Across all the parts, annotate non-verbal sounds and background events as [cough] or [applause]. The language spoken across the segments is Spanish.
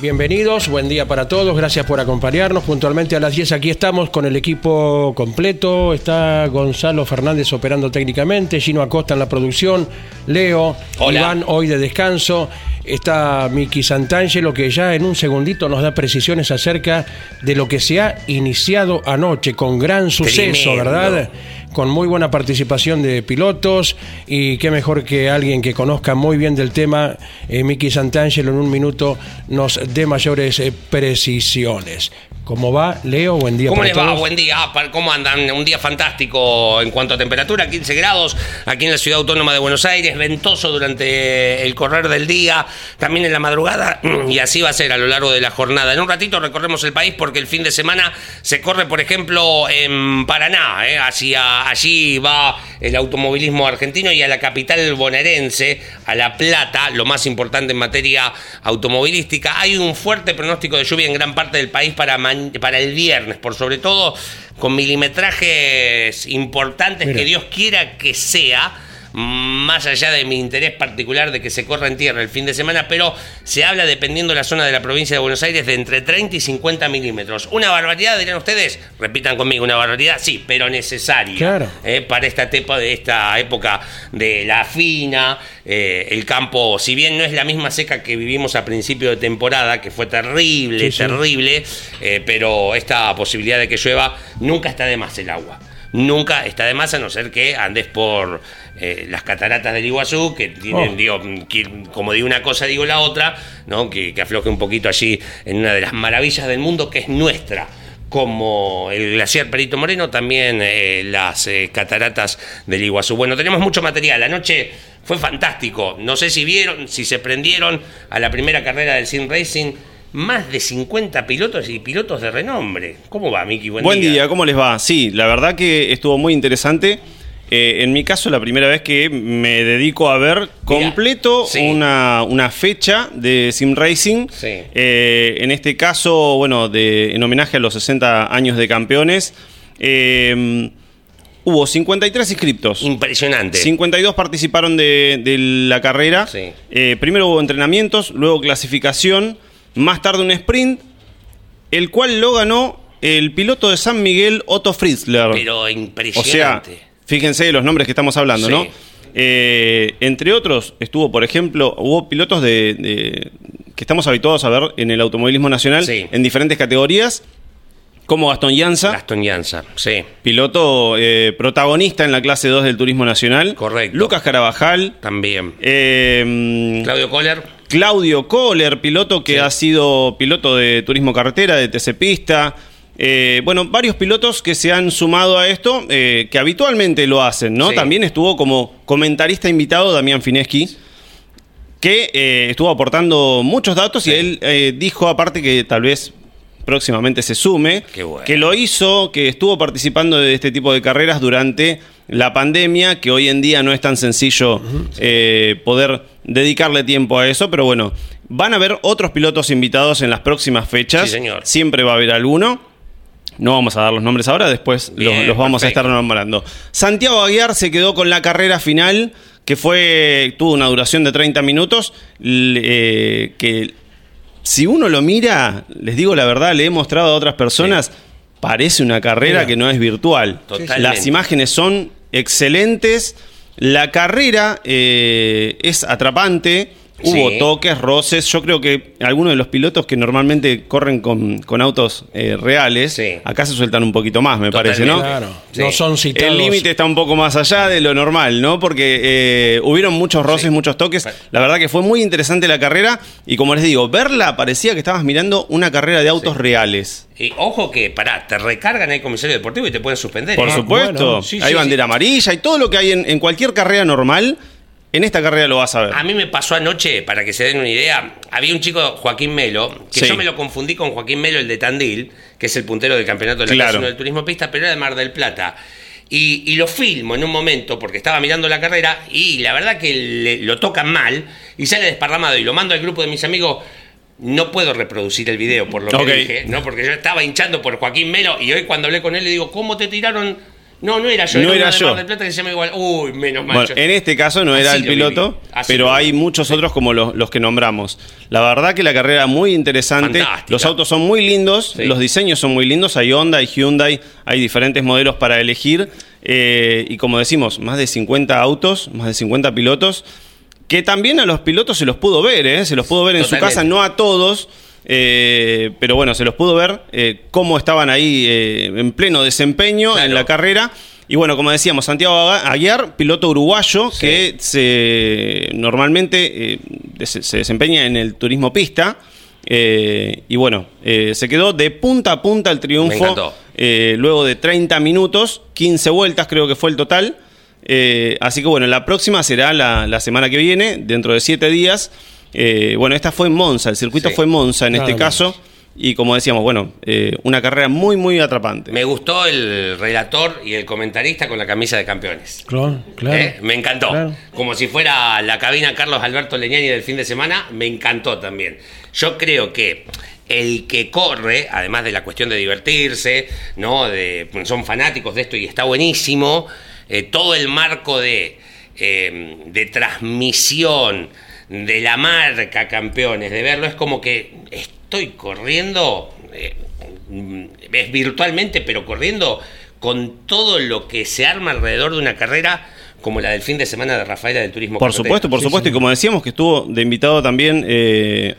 Bienvenidos, buen día para todos, gracias por acompañarnos. Puntualmente a las 10 aquí estamos con el equipo completo. Está Gonzalo Fernández operando técnicamente, Gino Acosta en la producción, Leo, Iván hoy de descanso. Está Miki Santangelo que ya en un segundito nos da precisiones acerca de lo que se ha iniciado anoche con gran suceso, Tremendo. ¿verdad? Con muy buena participación de pilotos y qué mejor que alguien que conozca muy bien del tema, eh, Miki Santangelo en un minuto nos dé mayores eh, precisiones. ¿Cómo va, Leo? Buen día ¿Cómo para les va? todos. Buen día. ¿Cómo andan? Un día fantástico en cuanto a temperatura, 15 grados aquí en la ciudad autónoma de Buenos Aires, ventoso durante el correr del día, también en la madrugada, y así va a ser a lo largo de la jornada. En un ratito recorremos el país porque el fin de semana se corre, por ejemplo, en Paraná, ¿eh? Hacia allí va el automovilismo argentino y a la capital bonaerense, a La Plata, lo más importante en materia automovilística. Hay un fuerte pronóstico de lluvia en gran parte del país para, ma- para el viernes, por sobre todo con milimetrajes importantes Mira. que Dios quiera que sea. Más allá de mi interés particular de que se corra en tierra el fin de semana, pero se habla, dependiendo de la zona de la provincia de Buenos Aires, de entre 30 y 50 milímetros. Una barbaridad, dirán ustedes. Repitan conmigo, una barbaridad, sí, pero necesaria. Claro. Eh, para esta, tepa, de esta época de la fina, eh, el campo, si bien no es la misma seca que vivimos a principio de temporada, que fue terrible, Sí, sí. terrible, eh, pero esta posibilidad de que llueva, nunca está de más el agua. Nunca está de más a no ser que andes por eh, las cataratas del Iguazú, que tienen, Oh. digo, que como digo una cosa, digo la otra, ¿no? que, que afloje un poquito allí en una de las maravillas del mundo que es nuestra como el glaciar Perito Moreno, también eh, las eh, cataratas del Iguazú. Bueno, tenemos mucho material. Anoche fue fantástico. No sé si vieron, si se prendieron a la primera carrera del Sim Racing. Más de 50 pilotos y pilotos de renombre. ¿Cómo va, Miki? Buen, Buen día. ¿cómo les va? Sí, la verdad que estuvo muy interesante. Eh, en mi caso, la primera vez que me dedico a ver completo sí. una, una fecha de Sim Racing. Sí. Eh, en este caso, bueno, de, en homenaje a los 60 años de campeones. eh, hubo 53 inscriptos. Impresionante. 52 participaron de, de la carrera. Sí. Eh, primero hubo entrenamientos, luego clasificación, más tarde un sprint, el cual lo ganó el piloto de San Miguel, Otto Fritzler. Pero o sea, impresionante. fíjense los nombres que estamos hablando, Sí. ¿no? Eh, entre otros, estuvo, por ejemplo, hubo pilotos de, de- que estamos habituados a ver en el automovilismo nacional Sí. en diferentes categorías, como Gastón Llanza, Gastón Llanza, sí. piloto eh, protagonista en la clase 2 del Turismo Nacional. Correcto. Lucas Carabajal. También. eh, Claudio Kohler. Claudio Kohler, piloto que Sí. ha sido piloto de turismo carretera, de TC Pista. Eh, bueno, varios pilotos que se han sumado a esto, eh, que habitualmente lo hacen, ¿no? Sí. También estuvo como comentarista invitado Damián Fineschi, que eh, estuvo aportando muchos datos y él dijo aparte que tal vez próximamente se sume, bueno. que lo hizo, que estuvo participando de este tipo de carreras durante la pandemia, que hoy en día no es tan sencillo eh, poder dedicarle tiempo a eso, pero bueno, van a haber otros pilotos invitados en las próximas fechas, Sí, señor. siempre va a haber alguno. No vamos a dar los nombres ahora, después los, Bien, los vamos perfecto. a estar nombrando. Santiago Aguiar se quedó con la carrera final, que fue tuvo una duración de 30 minutos, eh, que si uno lo mira, les digo la verdad, le he mostrado a otras personas, parece una carrera Mira. que no es virtual. Totalmente. Las imágenes son excelentes, la carrera eh, es atrapante, Hubo Sí. toques, roces. Yo creo que algunos de los pilotos que normalmente corren con, con autos eh, reales, Sí. acá se sueltan un poquito más, me parece, ¿no? Claro, Sí. no son citados. El límite está un poco más allá de lo normal, ¿no? Porque eh, hubieron muchos roces, Sí. muchos toques. La verdad que fue muy interesante la carrera y como les digo, verla parecía que estabas mirando una carrera de autos reales. Y ojo que, pará, te recargan el comisario deportivo y te pueden suspender. Por ¿eh? supuesto, bueno, sí, hay sí, bandera amarilla y todo lo que hay en, en cualquier carrera normal, en esta carrera lo vas a ver. A mí me pasó anoche, para que se den una idea, había un chico, Joaquín Melo, que Sí. yo me lo confundí con Joaquín Melo, el de Tandil, que es el puntero del campeonato de la Claro. Clase 1 del Turismo Pista, pero era de Mar del Plata. Y, y lo filmo en un momento porque estaba mirando la carrera y la verdad que le- lo tocan mal y sale desparramado y lo mando al grupo de mis amigos. No puedo reproducir el video por lo que Ok. dije, ¿no? Porque yo estaba hinchando por Joaquín Melo y hoy cuando hablé con él le digo, ¿cómo te tiraron? No, no era yo, No era, era uno de yo. Mar del Plata que se llama igual. Uy, menos mal. Bueno, en este caso no era Así el lo piloto, pero hay muchos otros como los, los que nombramos. La verdad que la carrera muy interesante. Fantástica. Los autos son muy lindos, Sí. los diseños son muy lindos. Hay Honda, hay Hyundai, hay diferentes modelos para elegir. eh, y como decimos, más de 50 autos, más de 50 pilotos. Que también a los pilotos se los pudo ver, ¿eh? se los pudo ver en su casa, no a todos. Eh, pero bueno, se los pudo ver eh, cómo estaban ahí eh, en pleno desempeño Claro. en la carrera. Y bueno, como decíamos, Santiago Aguiar, piloto uruguayo Sí. que se normalmente se desempeña en el turismo pista. eh, y bueno, eh, se quedó de punta a punta el triunfo. eh, luego de 30 minutos, 15 vueltas creo que fue el total. Así que bueno, la próxima será la, la semana que viene, dentro de 7 días. Eh, bueno, esta fue en Monza, el circuito Sí. fue en Monza en Nada este menos. caso. Y como decíamos, bueno, eh, una carrera muy, muy atrapante. Me gustó el relator y el comentarista con la camisa de campeones. Claro, claro. ¿Eh? Me encantó. Claro. Como si fuera la cabina Carlos Alberto Leñani del fin de semana, me encantó también. Yo creo que el que corre, además de la cuestión de divertirse, ¿no? De, son fanáticos de esto y está buenísimo, eh, todo el marco de, eh, de transmisión de la marca campeones, de verlo, es como que estoy corriendo, eh, mm, es virtualmente, pero corriendo con todo lo que se arma alrededor de una carrera como la del fin de semana de Rafaela del Turismo Por Carretera. supuesto, por Sí, supuesto. sí. Y como decíamos que estuvo de invitado también eh,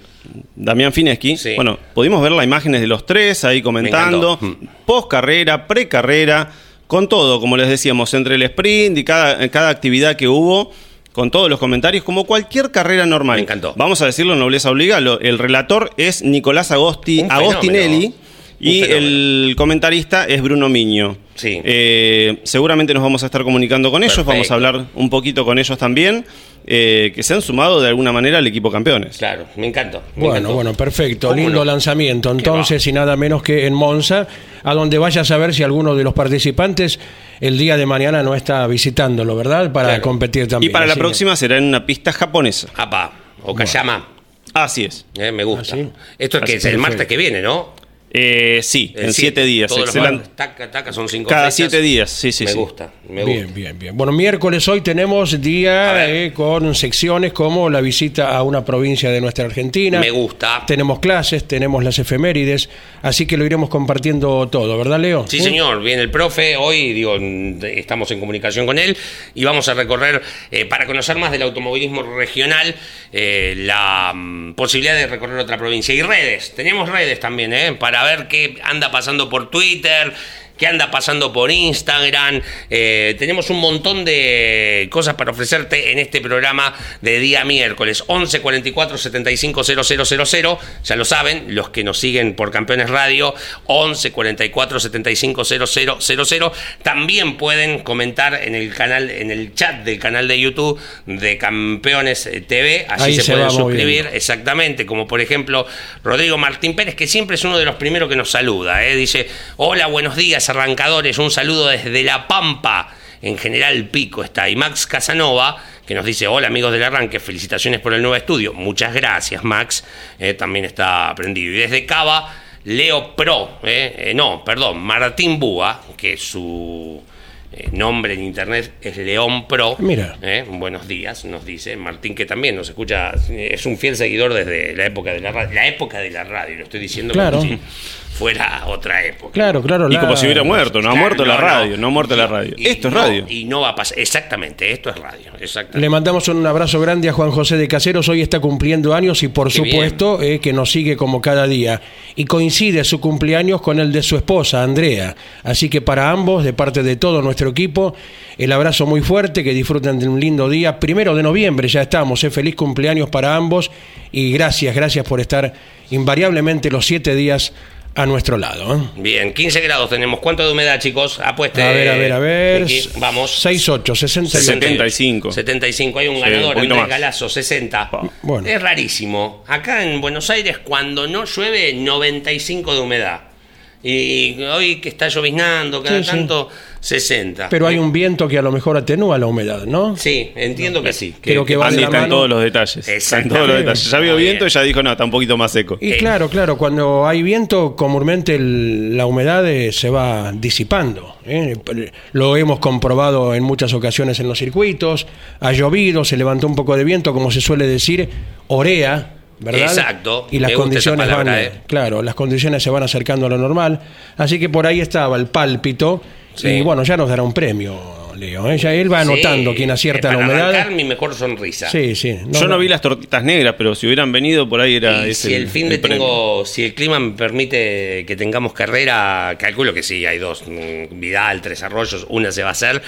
Damián Fineski. Sí. Bueno, pudimos ver las imágenes de los tres ahí comentando. encantó. Post carrera, pre carrera, con todo, como les decíamos, entre el sprint y cada, cada actividad que hubo. Con todos los comentarios, como cualquier carrera normal. Me encantó. Vamos a decirlo, nobleza obliga. lo- el relator es Nicolás Agosti, Agostinelli. Y el comentarista es Bruno Miño. Sí. Eh, seguramente nos vamos a estar comunicando con ellos, Perfecto. vamos a hablar un poquito con ellos también, eh, que se han sumado de alguna manera al equipo campeones. Claro, me encantó. me Bueno, encantó. bueno, perfecto. ¿Cómo Lindo no? lanzamiento. Entonces, y nada menos que en Monza, a donde vaya a saber si alguno de los participantes el día de mañana no está visitándolo, ¿verdad? Para Claro. competir Y también. para la que- próxima será en una pista japonesa. Apa, Okayama, Así es. eh, me gusta. ¿Ah, sí? Esto es que Así, es el martes que viene, ¿no? Eh, sí, en siete días. Todos los excelente. martes, taca, taca, son cinco Cada fechas. siete días, sí, sí, me sí. gusta, me Bien, gusta. bien, bien. Bueno, miércoles hoy tenemos día eh, con secciones como la visita a una provincia de nuestra Argentina. Me gusta. Tenemos clases, tenemos las efemérides, así que lo iremos compartiendo todo, ¿verdad, Leo? Sí, señor, viene el profe, hoy digo, estamos en comunicación con él y vamos a recorrer, eh, para conocer más del automovilismo regional, eh, la mm, posibilidad de recorrer otra provincia. Y redes, tenemos redes también, eh, para ver qué anda pasando por Twitter, qué anda pasando por Instagram. Eh, tenemos un montón de cosas para ofrecerte en este programa de día miércoles. 11 44 75 000. Ya lo saben, los que nos siguen por Campeones Radio, 11 44 75 000. También pueden comentar en el canal, en el chat del canal de YouTube de Campeones eh, TV. Allí Ahí se, se pueden suscribir. Exactamente, como por ejemplo Rodrigo Martín Pérez, que siempre es uno de los primeros que nos saluda. ¿eh? Dice, hola, buenos días, arrancadores, un saludo desde La Pampa. En general Pico está. Y Max Casanova, que nos dice, hola amigos del arranque, felicitaciones por el nuevo estudio. Muchas gracias, Max. Eh, también está aprendido. Y desde Cava, Leo Pro, eh, eh, no, perdón, Martín Búa, que su nombre en internet es León Pro. Mira. Eh, buenos días, nos dice Martín, que también nos escucha, es un fiel seguidor desde la época de la radio. La época de la radio, lo estoy diciendo Claro. Fuera otra época. Claro, claro. Y la- como si hubiera muerto, no ha muerto la radio, no. no ha muerto la radio. Y Esto es no, radio. Y no va a pasar. Exactamente, esto es radio. Exactamente. Le mandamos un abrazo grande a Juan José de Caseros. Hoy está cumpliendo años y por Qué supuesto eh, que nos sigue como cada día. Y coincide su cumpleaños con el de su esposa, Andrea. Así que para ambos, de parte de todo nuestro equipo, el abrazo muy fuerte, que disfruten de un lindo día. Primero de noviembre ya estamos. eh, feliz cumpleaños para ambos. Y gracias, gracias por estar invariablemente los siete días a nuestro lado. ¿eh? Bien, 15 grados tenemos. ¿Cuánto de humedad, chicos? Apueste. A ver, a ver, a ver. Aquí, Vamos. 68, 68. 75. 75, hay un Sí, ganador, un poquito Andrés más. Galazo, 60. Bueno. Es rarísimo. Acá en Buenos Aires, cuando no llueve, 95 de humedad. Y hoy que está lloviznando, cada Sí, sí. tanto, 60. Pero hay un viento que a lo mejor atenúa la humedad, ¿no? Sí, entiendo que sí. Creo que va de Andy la está en todos los detalles. Está en todos los detalles. Ya vio viento y ya dijo, no, está un poquito más seco. Y Eh. claro, claro, cuando hay viento, comúnmente el- la humedad eh, se va disipando. ¿eh? Lo hemos comprobado en muchas ocasiones en los circuitos. Ha llovido, se levantó un poco de viento, como se suele decir, orea. ¿Verdad? Exacto, Y las me gusta esa condiciones palabra, van, eh. claro, las condiciones se van acercando a lo normal. Así que por ahí estaba el pálpito. Sí. Y bueno, ya nos dará un premio, Leo. ¿eh? Ya él va anotando Sí, quién acierta eh, la para humedad. arrancar mi mejor sonrisa. Sí, sí. Yo no vi las tortitas negras, pero si hubieran venido por ahí era Y ese si el fin de tengo, si el clima me permite que tengamos carrera, calculo que sí, hay dos, mm, Vidal, Tres Arroyos, una se va a hacer.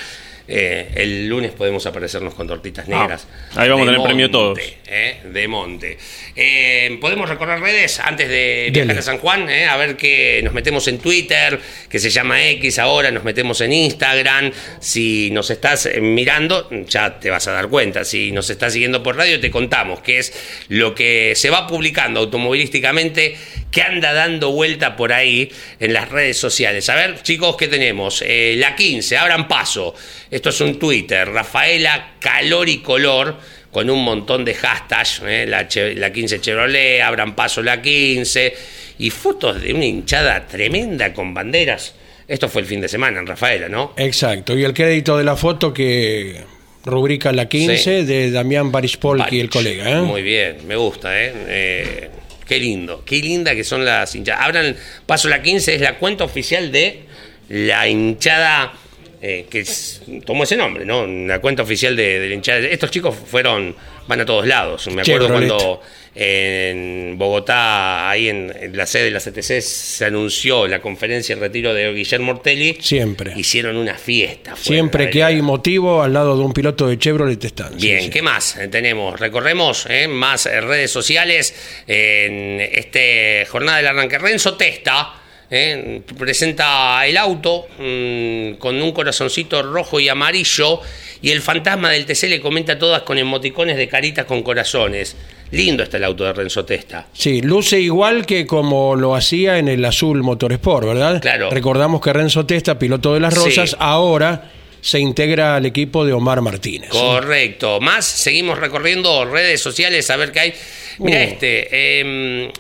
Eh, el lunes podemos aparecernos con tortitas negras. ahí vamos a tener premio monte, todos. eh, de monte. Eh, podemos recorrer redes antes de viajar a San Juan, eh, a ver que nos metemos en Twitter, que se llama X ahora, nos metemos en Instagram. Si nos estás mirando, ya te vas a dar cuenta. Si nos estás siguiendo por radio, te contamos qué es lo que se va publicando automovilísticamente, que anda dando vuelta por ahí en las redes sociales. A ver, chicos, ¿qué tenemos? Eh, la 15, abran paso. Esto es un Twitter, Rafaela Calor y Color con un montón de hashtags, ¿eh? la, la 15 Chevrolet, abran paso la 15, y fotos de una hinchada tremenda con banderas. Esto fue el fin de semana en Rafaela, ¿no? Exacto, y el crédito de la foto que rubrica la 15 Sí. de Damián Barispolki, el Parich. colega. ¿eh? Muy bien, me gusta, ¿eh? Eh, Qué lindo, qué linda que son las hinchadas. Abran paso la 15, es la cuenta oficial de la hinchada eh, que es- tomó ese nombre, ¿no? La cuenta oficial de, de la hinchada. Estos chicos fueron, van a todos lados. Me acuerdo Chevrolet. cuando en Bogotá, ahí en, en la sede de la CTC, se anunció la conferencia de retiro de Guillermo Ortelli. Siempre. Hicieron una fiesta. Siempre que hay motivo al lado de un piloto de Chevrolet están. Bien, sí. ¿qué más eh, tenemos? Recorremos eh, más redes sociales en este jornada del arranque. Renzo Testa eh, presenta el auto mm, con un corazoncito rojo y amarillo y el fantasma del TC le comenta todas con emoticones de caritas con corazones. Lindo está el auto de Renzo Testa. Sí, luce igual que como lo hacía en el Azul Motorsport, ¿verdad? Claro. Recordamos que Renzo Testa, piloto de las Rosas, Sí. ahora se integra al equipo de Omar Martínez. Correcto. Más, seguimos recorriendo redes sociales a ver qué hay. Mira Uh. este. eh,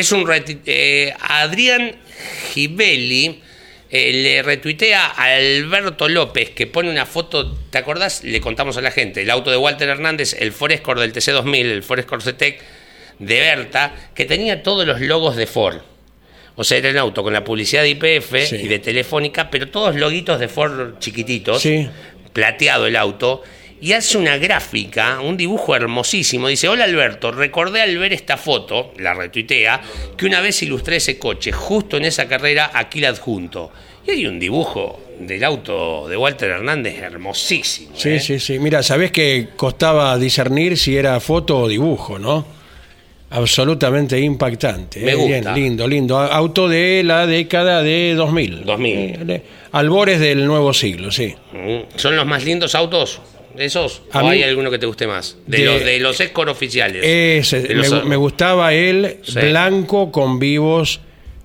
es un. eh, Adrián Gibelli eh, le retuitea a Alberto López que pone una foto. ¿Te acordás? Le contamos a la gente. El auto de Walter Hernández, el Forescore del TC2000, el Forescore CTEC de Berta, que tenía todos los logos de Ford. O sea, era un auto con la publicidad de IPF Sí. y de Telefónica, pero todos loguitos de Ford chiquititos Sí. plateado el auto, y hace una gráfica, un dibujo hermosísimo. Dice, hola Alberto, recordé al ver esta foto, la retuitea, que una vez ilustré ese coche, justo en esa carrera, aquí la adjunto. Y hay un dibujo del auto de Walter Hernández hermosísimo. Sí, ¿eh? sí, sí. Mira, sabés que costaba discernir si era foto o dibujo, ¿no? Absolutamente impactante. Me ¿eh? gusta. Bien, lindo, lindo. Auto de la década de 2000. 2000. Eh, Albores del nuevo siglo, sí. Mm, ¿Son los más lindos autos? ¿Esos? A ¿O mí- hay alguno que te guste más? De, de- los de los Escort oficiales. Ese, De me, los- me gustaba el Sí. blanco con vivos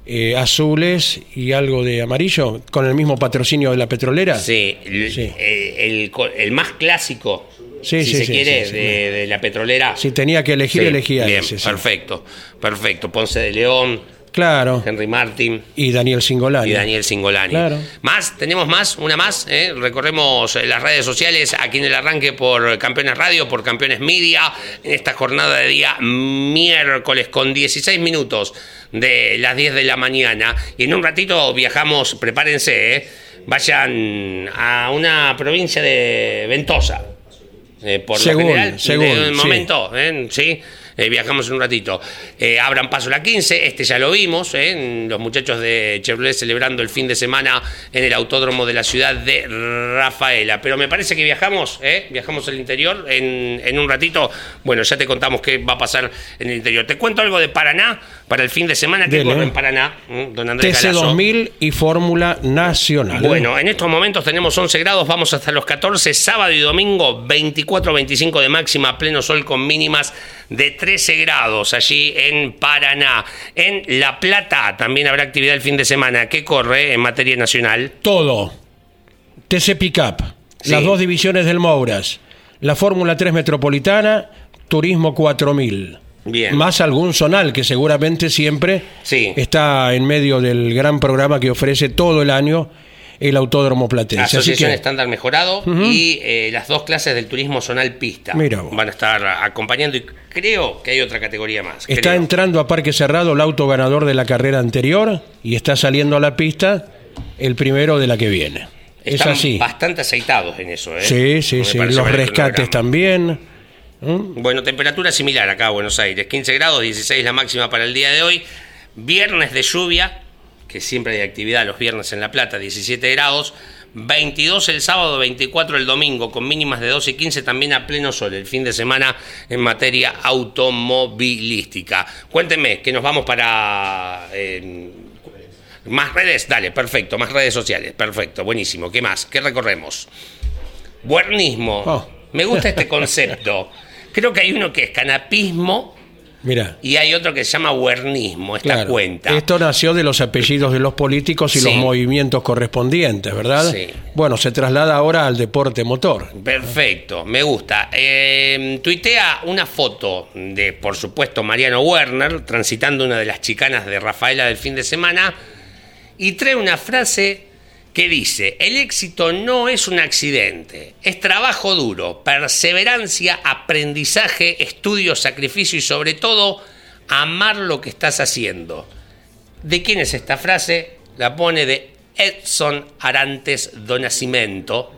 eh, azules y algo de amarillo, con el mismo patrocinio de la petrolera. Sí, el, Sí. eh, el más clásico, Sí, si se quiere, de, de la petrolera. Si tenía que elegir, elegía bien, ese. Perfecto, perfecto. Ponce de León, Claro. Henry Martin. Y Daniel Singolani. Y Daniel Singolani. Claro. Más, tenemos más, una más. ¿eh? Recorremos eh, las redes sociales aquí en el arranque por Campeones Radio, por Campeones Media, en esta jornada de día miércoles con 16 minutos de las 10 de la mañana. Y en un ratito viajamos, prepárense, ¿eh? vayan a una provincia de Ventosa. Eh, por Según, lo general, según, de sí. momento, ¿eh? sí. Eh, viajamos en un ratito. Eh, abran paso la 15, este ya lo vimos, ¿eh? los muchachos de Chevrolet celebrando el fin de semana en el autódromo de la ciudad de Rafaela. Pero me parece que viajamos, ¿eh? viajamos al interior en, en un ratito. Bueno, ya te contamos qué va a pasar en el interior. Te cuento algo de Paraná para el fin de semana. ¿Qué Dele. corre en Paraná? ¿Mm? Don Andrés Galazo. TC2000 y Fórmula Nacional. Bueno, en estos momentos tenemos 11 grados, vamos hasta los 14, sábado y domingo 24-25 de máxima, pleno sol con mínimas de 13 grados allí en Paraná. En La Plata también habrá actividad el fin de semana. ¿Qué corre en materia nacional? Todo. TC Pickup, Sí. las dos divisiones del Mouras, la Fórmula 3 Metropolitana, Turismo 4000. Bien. Más algún zonal que seguramente siempre Sí. está en medio del gran programa que ofrece todo el año el Autódromo Platense. Así Asociación que Estándar Mejorado y eh, las dos clases del turismo zonal pista Mira van a estar acompañando y creo que hay otra categoría más. está creo. entrando a Parque Cerrado el auto ganador de la carrera anterior y está saliendo a la pista el primero de la que viene. Están es así. bastante aceitados en eso. ¿eh? Sí, sí, sí. Los rescates también. ¿Mm? Bueno, temperatura similar acá a Buenos Aires. 15 grados, 16 la máxima para el día de hoy. Viernes de lluvia, que siempre hay actividad los viernes en La Plata, 17 grados. 22 el sábado, 24 el domingo, con mínimas de 12 y 15 también a pleno sol, el fin de semana en materia automovilística. Cuéntenme, que nos vamos para... eh, más redes, dale, perfecto, más redes sociales, perfecto, buenísimo. ¿Qué más? ¿Qué recorremos? Buernismo. Oh. Me gusta este concepto. [laughs] Creo que hay uno que es canapismo Mira. y hay otro que se llama huernismo, esta Claro, cuenta. Esto nació de los apellidos de los políticos y Sí. los movimientos correspondientes, ¿verdad? Sí. Bueno, se traslada ahora al deporte motor. Perfecto, me gusta. Eh, tuitea una foto de, por supuesto, Mariano Werner transitando una de las chicanas de Rafaela del fin de semana y trae una frase que dice, el éxito no es un accidente, es trabajo duro, perseverancia, aprendizaje, estudio, sacrificio y sobre todo amar lo que estás haciendo. ¿De quién es esta frase? La pone de Edson Arantes do Nascimento.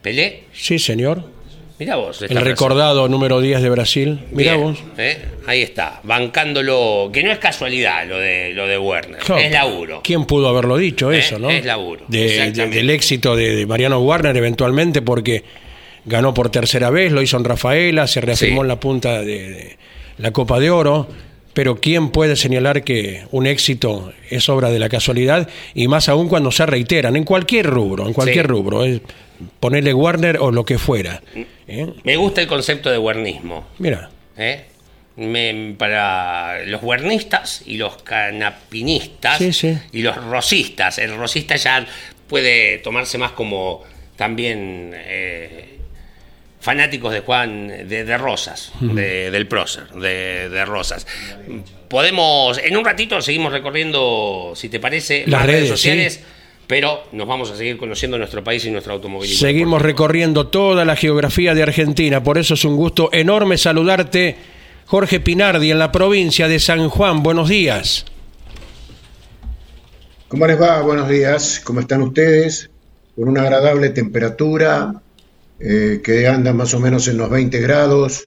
¿Pelé? Sí, señor. Mira vos. El recordado número 10 de Brasil. Mira Bien, vos. ¿eh? Ahí está, bancándolo, que no es casualidad lo de lo de Werner, es laburo. ¿Quién pudo haberlo dicho Eh, eso, no? es laburo, De- del éxito de, de Mariano Warner eventualmente porque ganó por tercera vez, lo hizo en Rafaela, se reafirmó Sí. en la punta de la Copa de Oro. Pero ¿quién puede señalar que un éxito es obra de la casualidad? Y más aún cuando se reiteran, en cualquier rubro, en cualquier Sí. rubro. Es ponerle Warner o lo que fuera. ¿eh? Me gusta el concepto de wernismo. Mira, ¿eh? Me- para los wernistas y los canapinistas Sí, sí. y los rosistas. El rosista ya puede tomarse más como también eh, fanáticos de Juan de, de Rosas, de- del prócer, de, de Rosas. Podemos, en un ratito seguimos recorriendo, si te parece, Las las redes, redes, sociales, sí. pero nos vamos a seguir conociendo nuestro país y nuestro automovilismo. Seguimos recorriendo toda la geografía de Argentina, por eso es un gusto enorme saludarte, Jorge Pinardi, en la provincia de San Juan. Buenos días. ¿Cómo les va? Buenos días. ¿Cómo están ustedes? Con una agradable temperatura eh, que anda más o menos en los 20 grados.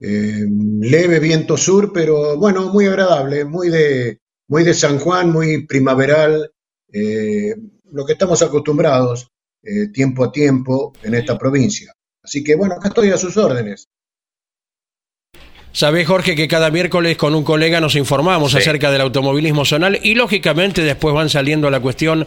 Eh, leve viento sur, pero bueno, muy agradable, muy de, muy de San Juan, muy primaveral. eh, lo que estamos acostumbrados eh, tiempo a tiempo en esta provincia. Así que bueno, acá estoy a sus órdenes. Sabés, Jorge, que cada miércoles con un colega nos informamos Sí. acerca del automovilismo zonal y lógicamente después van saliendo a la cuestión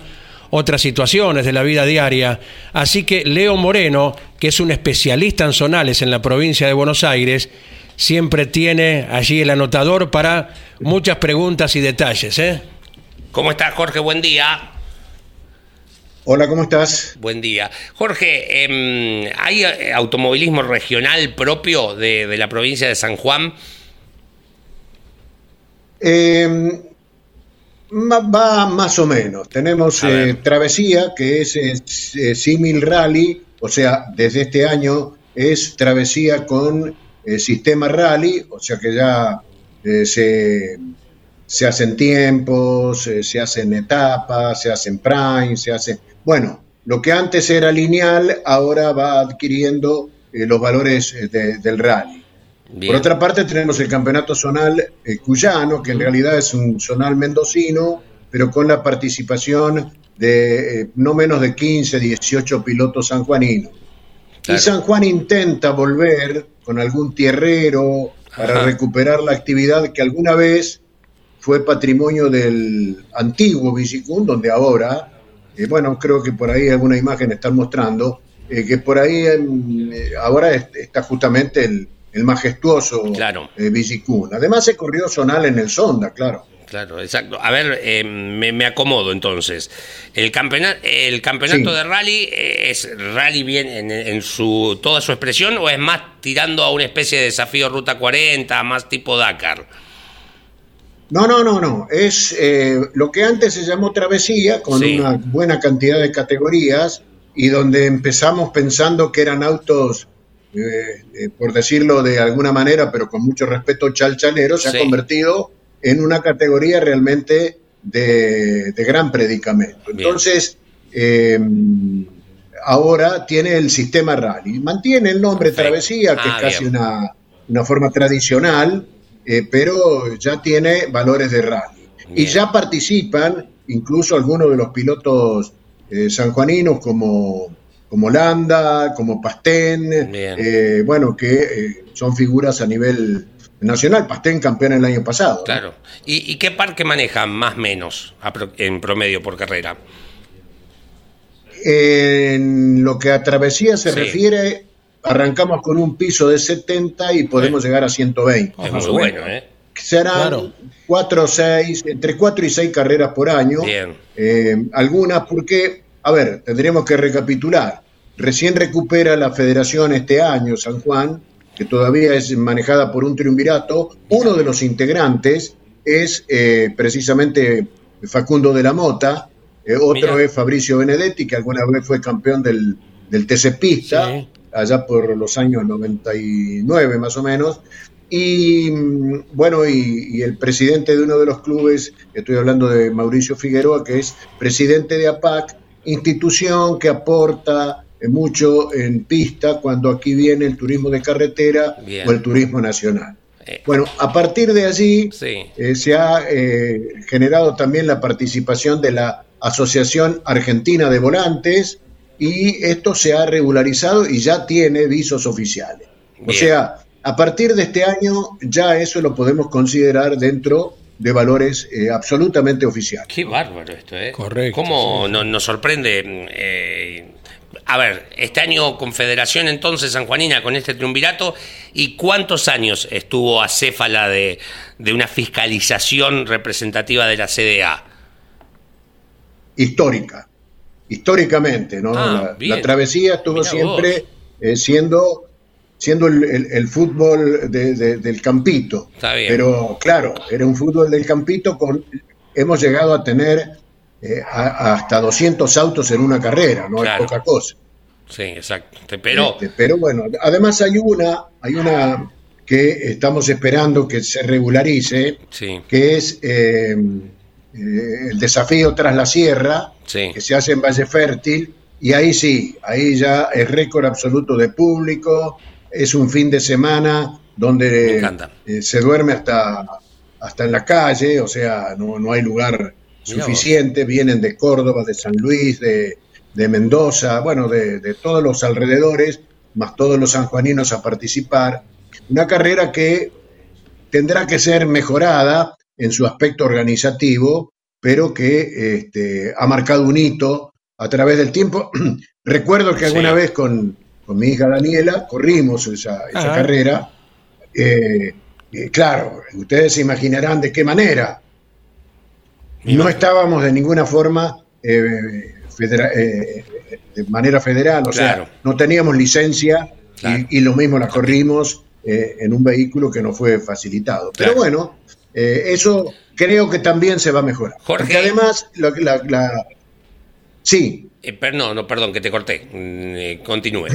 otras situaciones de la vida diaria. Así que Leo Moreno, que es un especialista en zonales en la provincia de Buenos Aires, siempre tiene allí el anotador para muchas preguntas y detalles. ¿eh? ¿Cómo estás, Jorge? Buen día. Hola, ¿cómo estás? Buen día. Jorge, em, ¿hay eh, automovilismo regional propio de, de la provincia de San Juan? Eh, Va más o menos. Tenemos eh, Travesía, que es, eh, Simil Rally, o sea, desde este año es Travesía con Sistema Rally, o sea que ya se, se, hacen tiempos, se hacen etapas, se hacen prime, se hacen... Bueno, lo que antes era lineal, ahora va adquiriendo los valores del rally. Por otra parte, tenemos el campeonato zonal eh, cuyano, que en realidad es un zonal mendocino, pero con la participación de eh, no menos de 15, 18 pilotos sanjuaninos. Y San Juan intenta volver con algún tierrero para recuperar la actividad que alguna vez fue patrimonio del antiguo Bicicún, donde ahora, eh, bueno, creo que por ahí alguna imagen están mostrando, que por ahí ahora está justamente el, el majestuoso claro. Eh, Además se corrió Zonal en el Sonda, claro. Claro, exacto. A ver, eh, me, acomodo entonces. El campeonato, el campeonato de rally eh, es rally bien en, su toda su expresión o es más tirando a una especie de desafío ruta 40, más tipo Dakar. No, no, no, no. Es lo que antes se llamó travesía, con una buena cantidad de categorías y donde empezamos pensando que eran autos eh, eh, por decirlo de alguna manera, pero con mucho respeto, chalchalero, se ha convertido en una categoría realmente de, gran predicamento. Entonces, eh, ahora tiene el sistema rally. Mantiene el nombre Travesía, que es ah, casi una, una, forma tradicional, pero ya tiene valores de rally. Y ya participan incluso algunos de los pilotos sanjuaninos como como Landa, como Pastén, eh, bueno, que eh, son figuras a nivel nacional. Pastén campeón el año pasado. Claro. ¿Y, qué parque manejan más o menos en promedio por carrera? En lo que a travesía se refiere, arrancamos con un piso de 70 y podemos llegar a 120. Es muy bueno, ¿eh? Serán cuatro o seis, entre 4 y 6 carreras por año. Bien. Eh, algunas porque a ver, tendríamos que recapitular. Recién recupera la federación este año, San Juan, que todavía es manejada por un triunvirato. Uno de los integrantes es eh, precisamente Facundo de la Mota, eh, otro es Fabricio Benedetti, que alguna vez fue campeón del, del TC Pista, allá por los años 99 más o menos. Y mm, bueno, y, el presidente de uno de los clubes, estoy hablando de Mauricio Figueroa, que es presidente de APAC, institución que aporta eh, mucho en pista cuando aquí viene el turismo de carretera o el turismo nacional. Eh. Bueno, a partir de allí eh, se ha generado también la participación de la Asociación Argentina de Volantes y esto se ha regularizado y ya tiene visos oficiales. O sea, a partir de este año ya eso lo podemos considerar dentro de valores eh, absolutamente oficiales. Qué bárbaro esto, ¿eh? Correcto. ¿Cómo nos sorprende? Eh, a ver, este año Confederación entonces Sanjuanina con este triunvirato, ¿y cuántos años estuvo acéfala de, de una fiscalización representativa de la CDA? Histórica, históricamente, ¿no? Ah, la, travesía estuvo siempre eh, siendo siendo el, fútbol del campito. Pero claro, era un fútbol del campito con... Hemos llegado a tener eh, hasta 200 autos en una carrera, no es poca cosa. Sí, exacto. Pero... Este, pero bueno, además hay una, hay una que estamos esperando que se regularice, que es eh, eh, el desafío tras la sierra, que se hace en Valle Fértil, y ahí sí, ahí ya es récord absoluto de público, es un fin de semana donde eh, se duerme hasta, hasta en la calle, o sea, no, hay lugar suficiente, vienen de Córdoba, de San Luis, de, Mendoza, bueno, de, todos los alrededores, más todos los sanjuaninos a participar. Una carrera que tendrá que ser mejorada en su aspecto organizativo, pero que este, ha marcado un hito a través del tiempo. [clears throat] Recuerdo que alguna vez con, con mi hija Daniela, corrimos esa, esa carrera. Eh, eh, claro, ustedes se imaginarán de qué manera. No estábamos de ninguna forma eh, de manera federal, o sea, no teníamos licencia y, lo mismo la corrimos en un vehículo que no fue facilitado. Pero bueno, eso creo que también se va a mejorar. Jorge. Porque además, la- sí. Eh, per- no, no, perdón, que te corté. Mm, eh, continúe.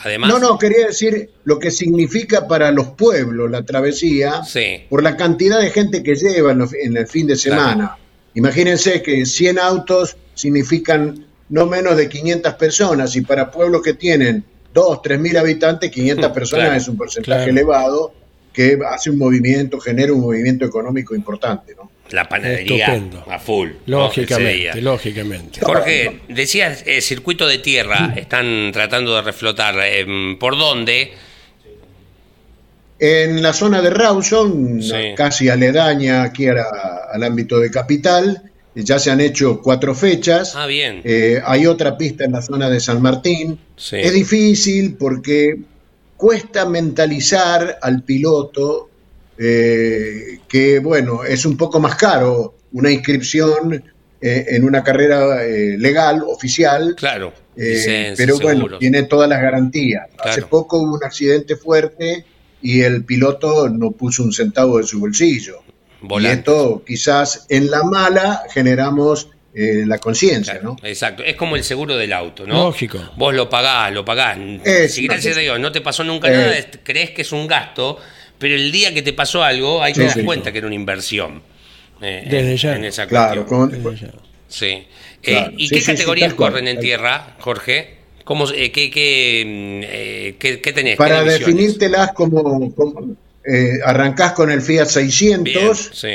Además, No, no, quería decir lo que significa para los pueblos la travesía Sí. por la cantidad de gente que lleva en, los- en el fin de semana. Imagínense que 100 autos significan no menos de 500 personas y para pueblos que tienen 2, 3 mil habitantes, 500 Mm, [laughs] personas claro, es un porcentaje claro. elevado que hace un movimiento, genera un movimiento económico importante. ¿no? La panadería Estupendo. a full. Lógicamente, lógicamente. Jorge, decías, eh, circuito de tierra, están tratando de reflotar. eh, ¿Por dónde? En la zona de Rawson, Sí. casi aledaña aquí a la- al ámbito de capital, ya se han hecho cuatro fechas. Ah, bien. Eh, hay otra pista en la zona de San Martín. Sí. Es difícil porque cuesta mentalizar al piloto eh, que, bueno, es un poco más caro una inscripción eh, en una carrera eh, legal, oficial, Claro. eh, licencia, pero bueno, tiene todas las garantías. Hace poco hubo un accidente fuerte y el piloto no puso un centavo de su bolsillo. Volantes. Y esto quizás en la mala generamos eh, la conciencia, Claro, ¿no? Exacto, es como el seguro del auto, ¿no? Lógico. Vos lo pagás, lo pagás. Es- si gracias a Dios no te pasó nunca Eh. nada, es- crees que es un gasto, pero el día que te pasó algo, ahí te Sí, das sí. cuenta que era una inversión. eh, Desde ya. En esa Claro, Sí. Eh, ¿Y sí, qué categorías corren en tierra, Jorge? ¿Cómo, eh, qué, qué, mm, eh, qué- qué tenés? ¿Qué para definírtelas como, como, eh, arrancás con el Fiat 600, Bien, sí.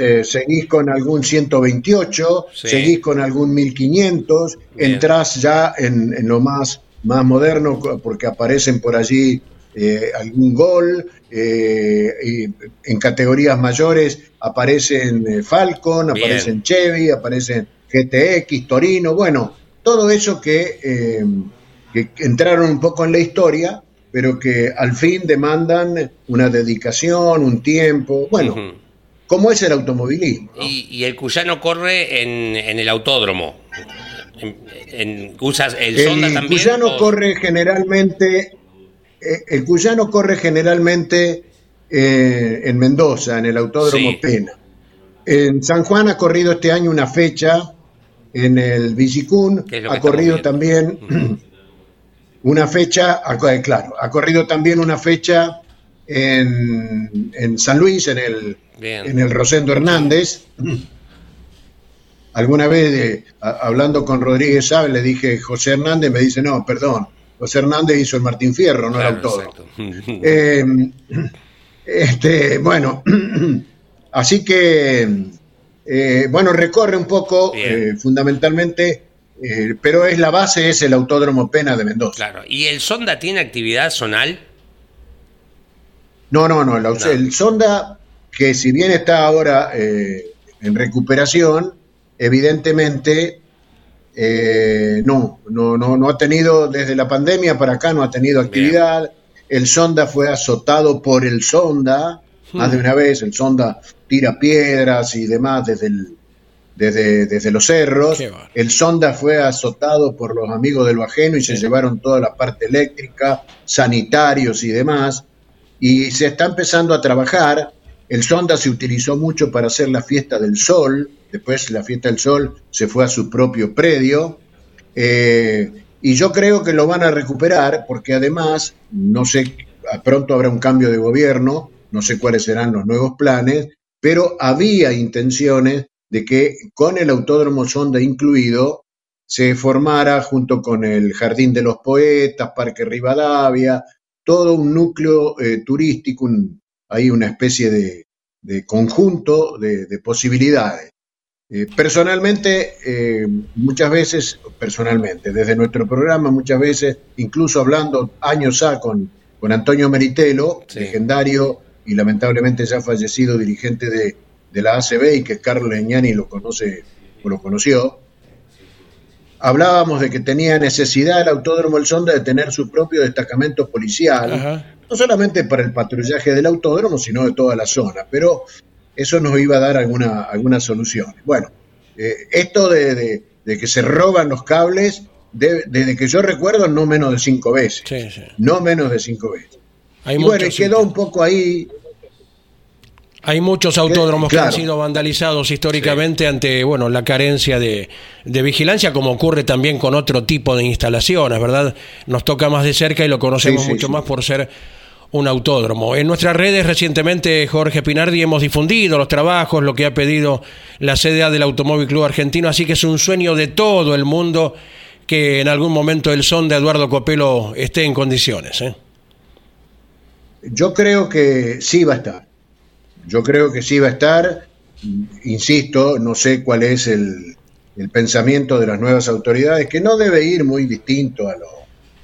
eh, seguís con algún 128, Sí. seguís con algún 1500, Bien. entrás ya en, en lo más, más moderno porque aparecen por allí eh, algún gol, eh, y en categorías mayores aparecen eh, Falcon, Bien. aparecen Chevy, aparecen GTX, Torino, bueno, todo eso que, eh, que entraron un poco en la historia, pero que al fin demandan una dedicación, un tiempo, bueno, Ujú. como es el automovilismo. ¿no? Y, y el cuyano corre en, en el autódromo. En- en- ¿Usas el, Sonda El también? cuyano o- corre generalmente, el cuyano corre generalmente eh, en Mendoza, en el Autódromo Sí. Pena. En San Juan ha corrido este año una fecha en el Villicún, que ha corrido también una fecha, ha co- eh, claro, ha corrido también una fecha en, en San Luis, en el, Bien. en el Rosendo Hernández. Alguna vez, eh, hablando con Rodríguez Sabe, le dije José Hernández, me dice, no, perdón, José Hernández hizo el Martín Fierro, no Claro, el exacto. [laughs] Eh, este, bueno, [clears throat] así que, eh, bueno, recorre un poco, eh, fundamentalmente, eh, pero es la base, es el Autódromo Pena de Mendoza. Claro. ¿Y el Sonda tiene actividad zonal? No, no, no, el, No. el Sonda, que si bien está ahora en recuperación, evidentemente eh, no, no, no, no ha tenido, desde la pandemia para acá no ha tenido actividad. El Sonda fue azotado por el Sonda, más de una vez, el Sonda tira piedras y demás desde, el- desde, desde los cerros. El Sonda fue azotado por los amigos del Bajeno y se llevaron toda la parte eléctrica, sanitarios y demás y se está empezando a trabajar. El Sonda se utilizó mucho para hacer la fiesta del sol, después la fiesta del sol se fue a su propio predio, eh, y yo creo que lo van a recuperar porque además, no sé, pronto habrá un cambio de gobierno, no sé cuáles serán los nuevos planes, pero había intenciones de que con el Autódromo Sonda incluido se formara junto con el Jardín de los Poetas, Parque Rivadavia, todo un núcleo eh, turístico, un- hay una especie de, de conjunto de, de posibilidades. Eh, personalmente, eh, muchas veces, personalmente, desde nuestro programa, muchas veces, incluso hablando años A con, con Antonio Meritelo, Sí. legendario y lamentablemente ya fallecido dirigente de, de la ACB y que Carlos Leñani lo conoce o lo conoció, hablábamos de que tenía necesidad el Autódromo El Sonda de tener su propio destacamento policial, Ajá. No solamente para el patrullaje del autódromo, sino de toda la zona, pero eso nos iba a dar alguna, alguna solución. Bueno, eh, esto de, de- de que se roban los cables, de- desde que yo recuerdo, no menos de cinco veces, Sí, sí. no menos de cinco veces. Hay y bueno, y quedó un poco ahí, Hay muchos autódromos que han sido vandalizados históricamente ante bueno la carencia de, de vigilancia, como ocurre también con otro tipo de instalaciones, ¿verdad? Nos toca más de cerca y lo conocemos Sí, sí, mucho sí. más por ser un autódromo. En nuestras redes recientemente, Jorge Pinardi, hemos difundido los trabajos, lo que ha pedido la CDA del Automóvil Club Argentino, así que es un sueño de todo el mundo que en algún momento el son de Eduardo Copelo esté en condiciones. ¿eh? Yo creo que sí va a estar. Yo creo que sí va a estar. Insisto, no sé cuál es el, el pensamiento de las nuevas autoridades, que no debe ir muy distinto a lo,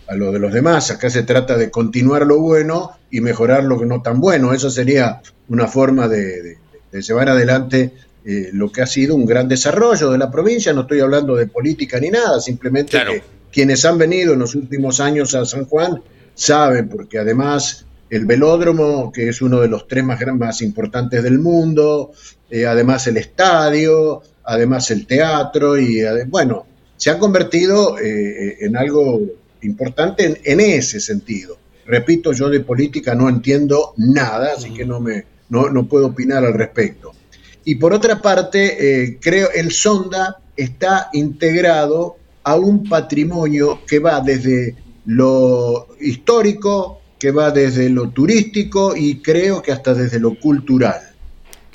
a lo de los demás. Acá se trata de continuar lo bueno y mejorar lo que no tan bueno. Eso sería una forma de, de- de llevar adelante eh, lo que ha sido un gran desarrollo de la provincia. No estoy hablando de política ni nada, simplemente Claro. que quienes han venido en los últimos años a San Juan saben, porque además el velódromo, que es uno de los tres más, más importantes del mundo, eh, además el estadio, además el teatro, y ade- bueno, se ha convertido eh, en algo importante en, en ese sentido. Repito, yo de política no entiendo nada, así que no, me, no, no puedo opinar al respecto. Y por otra parte, eh, creo el Sonda está integrado a un patrimonio que va desde lo histórico, que va desde lo turístico y creo que hasta desde lo cultural.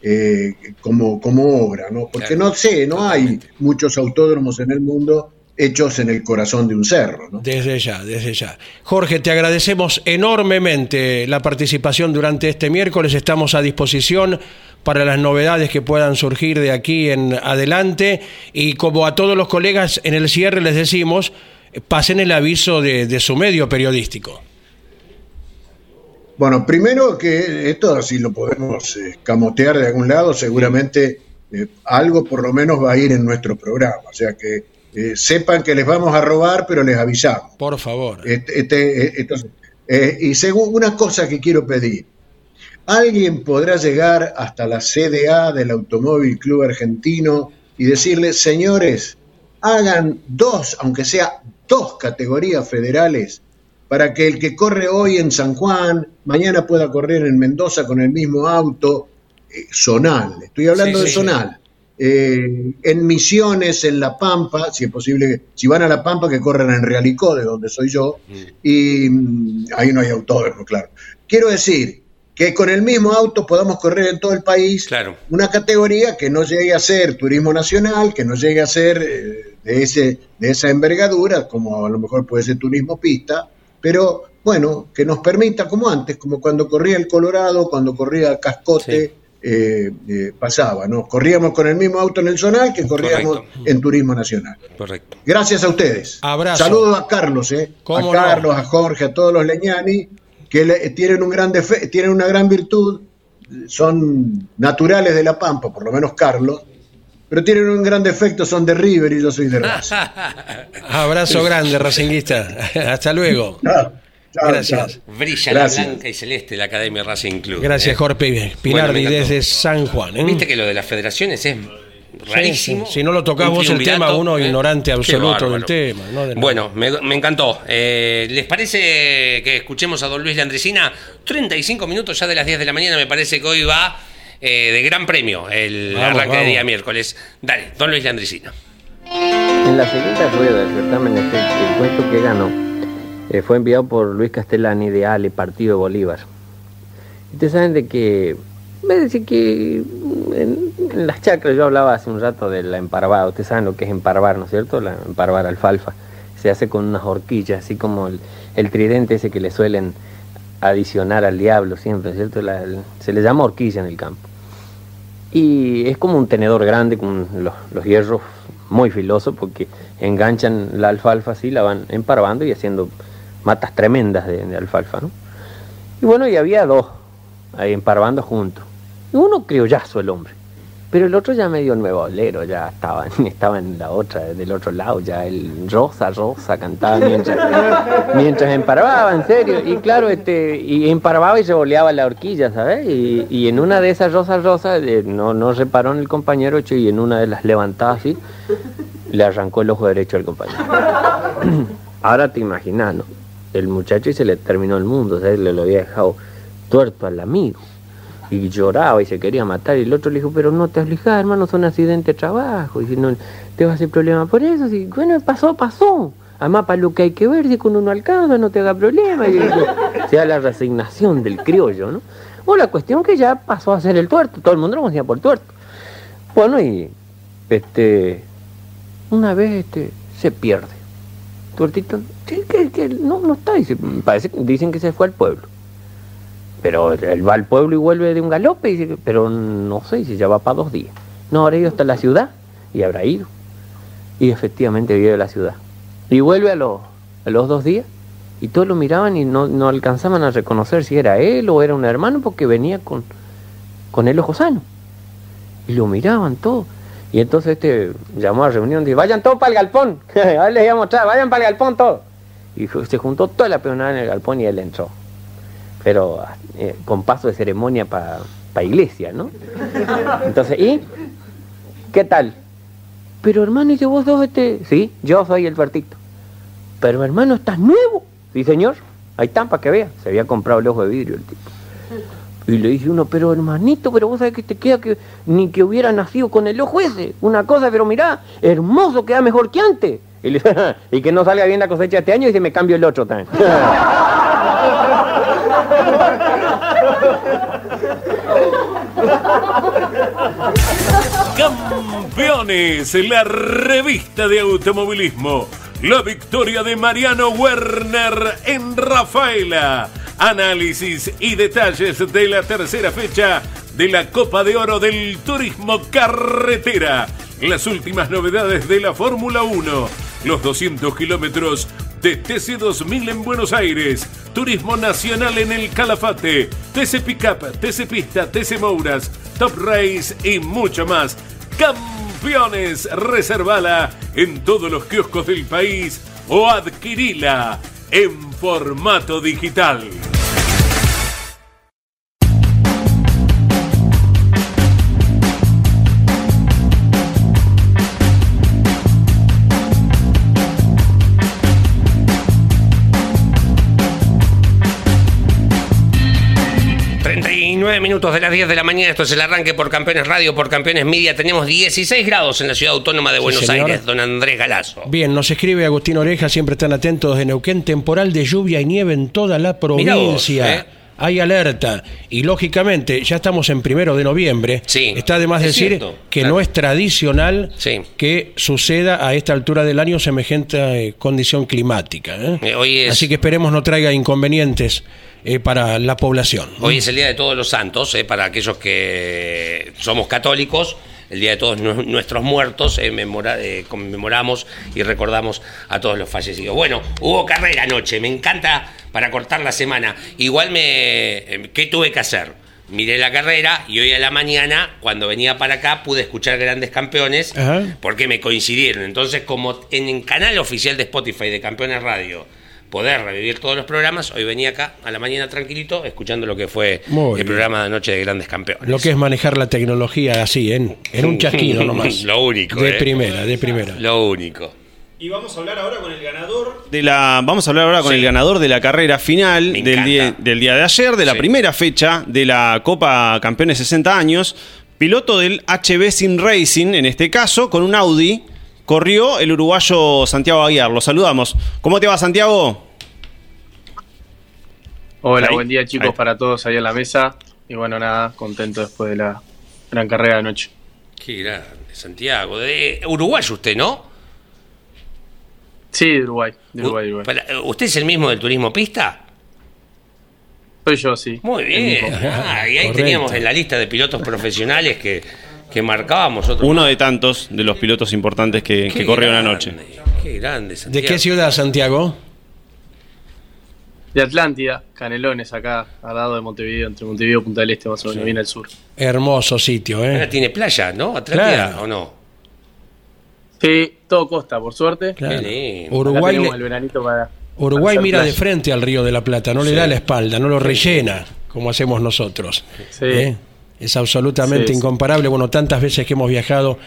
eh, como, como obra, ¿no? Porque Claro, no sé, no hay muchos autódromos en el mundo hechos en el corazón de un cerro, ¿no? Desde ya, desde ya. Jorge, te agradecemos enormemente la participación durante este miércoles. Estamos a disposición para las novedades que puedan surgir de aquí en adelante. Y como a todos los colegas en el cierre les decimos, eh, pasen el aviso de, de su medio periodístico. Bueno, primero que esto, si lo podemos eh, camotear de algún lado, seguramente eh, algo por lo menos va a ir en nuestro programa. O sea que eh, sepan que les vamos a robar, pero les avisamos. Por favor. Este, este, eh, entonces, eh, y según una cosa que quiero pedir, alguien podrá llegar hasta la CDA del Automóvil Club Argentino y decirle, señores, hagan dos, aunque sea dos categorías federales, para que el que corre hoy en San Juan, mañana pueda correr en Mendoza con el mismo auto, eh, zonal, estoy hablando Sí, de sí, zonal. Eh, en Misiones, en La Pampa, si es posible, si van a La Pampa, que corran en Realicó, de donde soy yo, y mm, ahí no hay autódromo, claro. Quiero decir que con el mismo auto podamos correr en todo el país Claro. una categoría que no llegue a ser turismo nacional, que no llegue a ser eh, de, ese, de esa envergadura, como a lo mejor puede ser turismo pista, pero bueno, que nos permita, como antes, como cuando corría el Colorado, cuando corría el Cascote, Sí. Eh, eh, pasaba, ¿no? Corríamos con el mismo auto en el zonal que corríamos Correcto. en turismo nacional. Correcto. Gracias a ustedes. Abrazo. Saludos a Carlos, ¿eh? a. Carlos, a Jorge, a todos los leñani, que le- tienen, un gran defe- tienen una gran virtud, son naturales de La Pampa, por lo menos Carlos, pero tienen un gran defecto, son de River y yo soy de Racing. [laughs] Abrazo grande, Racinguista. [laughs] Hasta luego. Chao, Gracias. chao. Brilla Gracias. la blanca y celeste la Academia Racing Club. Gracias, ¿eh? Jorge Pinardi, Bueno, desde San Juan. ¿eh? Viste que lo de las federaciones es rarísimo. sí. Si no lo tocás Un vos el tema, uno ignorante Qué absoluto del tema, ¿no? De la- Bueno, me, me encantó. Eh, ¿Les parece que escuchemos a don Luis Landresina? 35 minutos ya de las 10 de la mañana, me parece que hoy va eh, de gran premio el Vamos, arranque de día miércoles. Dale, don Luis Landresina. En la segunda rueda del certamen, el puesto que ganó eh, fue enviado por Luis Castellani de Ale, Partido Bolívar. Ustedes saben de que, me decir que mm, en, las chacras, yo hablaba hace un rato de la emparvada, ustedes saben lo que es emparvar, ¿no es cierto? La emparvar alfalfa. Se hace con unas horquillas, así como el, tridente ese que le suelen adicionar al diablo siempre, ¿cierto? Se le llama horquilla en el campo. Y es como un tenedor grande con los, los hierros muy filosos porque enganchan la alfalfa así, la van emparvando y haciendo matas tremendas de, alfalfa, ¿no? Y bueno, y había dos ahí emparvando juntos. Uno criollazo el hombre, pero el otro ya medio nuevolero, ya estaba, [laughs] estaba en la otra, del otro lado, ya el rosa, rosa cantaba mientras, [laughs] mientras emparvaba, en serio. Y claro, este, y emparvaba y revoleaba la horquilla, ¿sabes? Y, en una de esas rosas rosas, eh, no, no reparó en el compañero, y en una de las levantaba así, le arrancó el ojo derecho al compañero. [coughs] Ahora te imaginas, ¿no? El muchacho y se le terminó el mundo, ¿sabes? Le lo había dejado tuerto al amigo. y lloraba y se quería matar. Y el otro le dijo, pero no te aflijas, hermano, son accidentes de trabajo. Y si no te va a hacer problema por eso. Y, bueno, pasó, pasó. Además, para lo que hay que ver, si con uno alcanza, no te haga problema. Y, o sea, la resignación del criollo, ¿no? Bueno, la cuestión que ya pasó a ser el tuerto. Todo el mundo lo conocía por tuerto. Bueno, y este una vez este se pierde. Tuertito, sí, que, no, no está, dicen que se fue al pueblo. Pero él va al pueblo y vuelve de un galope, dice, pero no sé si ya va para dos días. No, habrá ido hasta la ciudad y habrá ido. Y efectivamente vive la ciudad. Y vuelve a, los dos días y todos lo miraban y no, no alcanzaban a reconocer si era él o era un hermano porque venía con, con el ojo sano. Y lo miraban todos. Y entonces este llamó a reunión y dijo, vayan todos para el galpón. Ahora les [laughs] voy a mostrar, vayan para el galpón todos. Y se juntó toda la peonada en el galpón y él entró. Pero eh, con paso de ceremonia para pa iglesia, ¿no? [laughs] Entonces, ¿y? ¿Qué tal? Pero hermano, ¿y vos dos este? Sí, yo soy el tuertito. Pero hermano, ¿estás nuevo? Sí, señor. Ahí están para que vea. Se había comprado el ojo de vidrio el tipo. Y le dice uno, pero hermanito, pero vos sabés que te queda que ni que hubiera nacido con el ojo ese. Una cosa, pero mirá, hermoso, queda mejor que antes. Y, le, [laughs] y que no salga bien la cosecha este año y se me cambio el otro también. [laughs] Campeones, la revista de automovilismo. La victoria de Mariano Werner en Rafaela. Análisis y detalles de la tercera fecha de la Copa de Oro del Turismo Carretera. Las últimas novedades de la Fórmula 1. Los 200 kilómetros de TC2000 en Buenos Aires. Turismo Nacional en el Calafate. TC Pickup, TC Pista, TC Mouras, Top Race y mucho más. Campeones, reservala en todos los kioscos del país o adquirila en formato digital. Nueve minutos de las 10 de la mañana, esto es el arranque por Campeones Radio, por Campeones Media. Tenemos 16 grados en la ciudad autónoma de Buenos señor. Aires, don Andrés Galazo. Bien, nos escribe Agustín Oreja, siempre están atentos de Neuquén, temporal de lluvia y nieve en toda la provincia. vos, ¿eh? Hay alerta y lógicamente ya estamos en primero de noviembre. Sí, Está de más es decir cierto, que claro. no es tradicional Sí. que suceda a esta altura del año semejante eh, condición climática. ¿eh? Eh, hoy es- Así que esperemos no traiga inconvenientes eh, para la población. Hoy es el Día de Todos los Santos, eh, para aquellos que somos católicos. El Día de Todos Nu- Nuestros Muertos, eh, memora- conmemoramos y recordamos a todos los fallecidos. Bueno, hubo carrera anoche, me encanta para cortar la semana. Igual me... eh, ¿Qué tuve que hacer? Miré la carrera y hoy a la mañana, cuando venía para acá, pude escuchar grandes campeones Ajá. porque me coincidieron. Entonces, como en el canal oficial de Spotify de Campeones Radio poder revivir todos los programas, hoy venía acá a la mañana tranquilito, escuchando lo que fue Muy el bien. programa de anoche de grandes campeones. Lo que es manejar la tecnología así, en, en un chasquido [laughs] nomás. Lo único, De eh. primera, de primera. Lo único. Y vamos a hablar ahora con el ganador de la vamos a hablar ahora con Sí. el ganador de la carrera final del día, del día de ayer, de la Sí. primera fecha de la Copa Campeones 60 años, piloto del HB Sin Racing en este caso con un Audi corrió el uruguayo Santiago Aguiar. Lo saludamos. ¿Cómo te va Santiago? Hola, Ahí, buen día chicos ahí. para todos ahí en la mesa. Y bueno, nada, contento después de la gran carrera de anoche. Qué grande, Santiago. De Uruguayo usted, ¿no? Sí, de Uruguay, de Uruguay, de U- Uruguay. para- ¿Usted es el mismo del turismo pista? Soy yo, sí. Muy bien. Ah, y ahí Correcto. teníamos en la lista de pilotos profesionales que, que marcábamos otro. Uno de tantos de los pilotos importantes que, que corrieron anoche. Qué grande, ¿De Santiago. qué ciudad, Santiago? De Atlántida, Canelones, acá al lado de Montevideo, entre Montevideo y Punta del Este, más o menos, bien al sur. Hermoso sitio, Ahora ¿eh? tiene playa, ¿no? Atlántida, Claro. ¿o no? Sí, todo costa, por suerte. Claro. Uruguay, tenemos le- el veranito para. Uruguay para mira de frente al río de la Plata, no le Sí. da la espalda, no lo rellena como hacemos nosotros. Sí. ¿eh? Es absolutamente Sí, sí. incomparable. Bueno, tantas veces que hemos viajado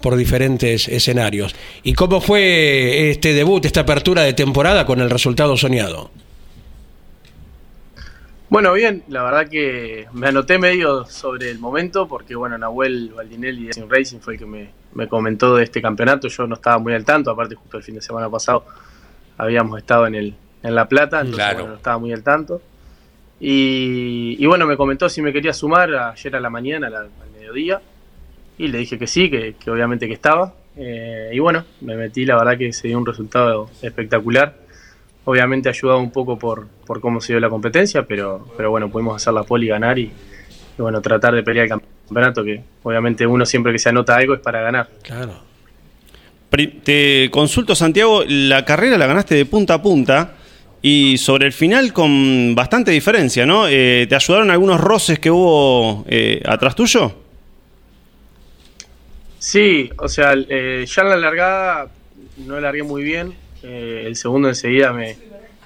por diferentes escenarios. ¿Y cómo fue este debut, esta apertura de temporada con el resultado soñado? Bueno, bien, la verdad que me anoté medio sobre el momento porque, bueno, Nahuel Baldinelli de Racing fue el que me, me comentó de este campeonato. Yo no estaba muy al tanto, aparte justo el fin de semana pasado habíamos estado en, el, en La Plata, entonces Claro. bueno, no estaba muy al tanto. Y, y bueno, me comentó si me quería sumar ayer a la mañana, al mediodía, y le dije que sí, que, obviamente que estaba. Eh, y bueno, me metí, la verdad que se dio un resultado espectacular. Obviamente ayudado un poco por, por cómo se dio la competencia, pero, pero bueno, pudimos hacer la poli ganar y, bueno, tratar de pelear el campeonato, que obviamente uno siempre que se anota algo es para ganar. Claro. Te consulto, Santiago, la carrera la ganaste de punta a punta y sobre el final con bastante diferencia, ¿no? Eh, ¿Te ayudaron algunos roces que hubo eh, atrás tuyo? Sí, o sea, eh, ya en la largada no largué muy bien. eh, el segundo enseguida me,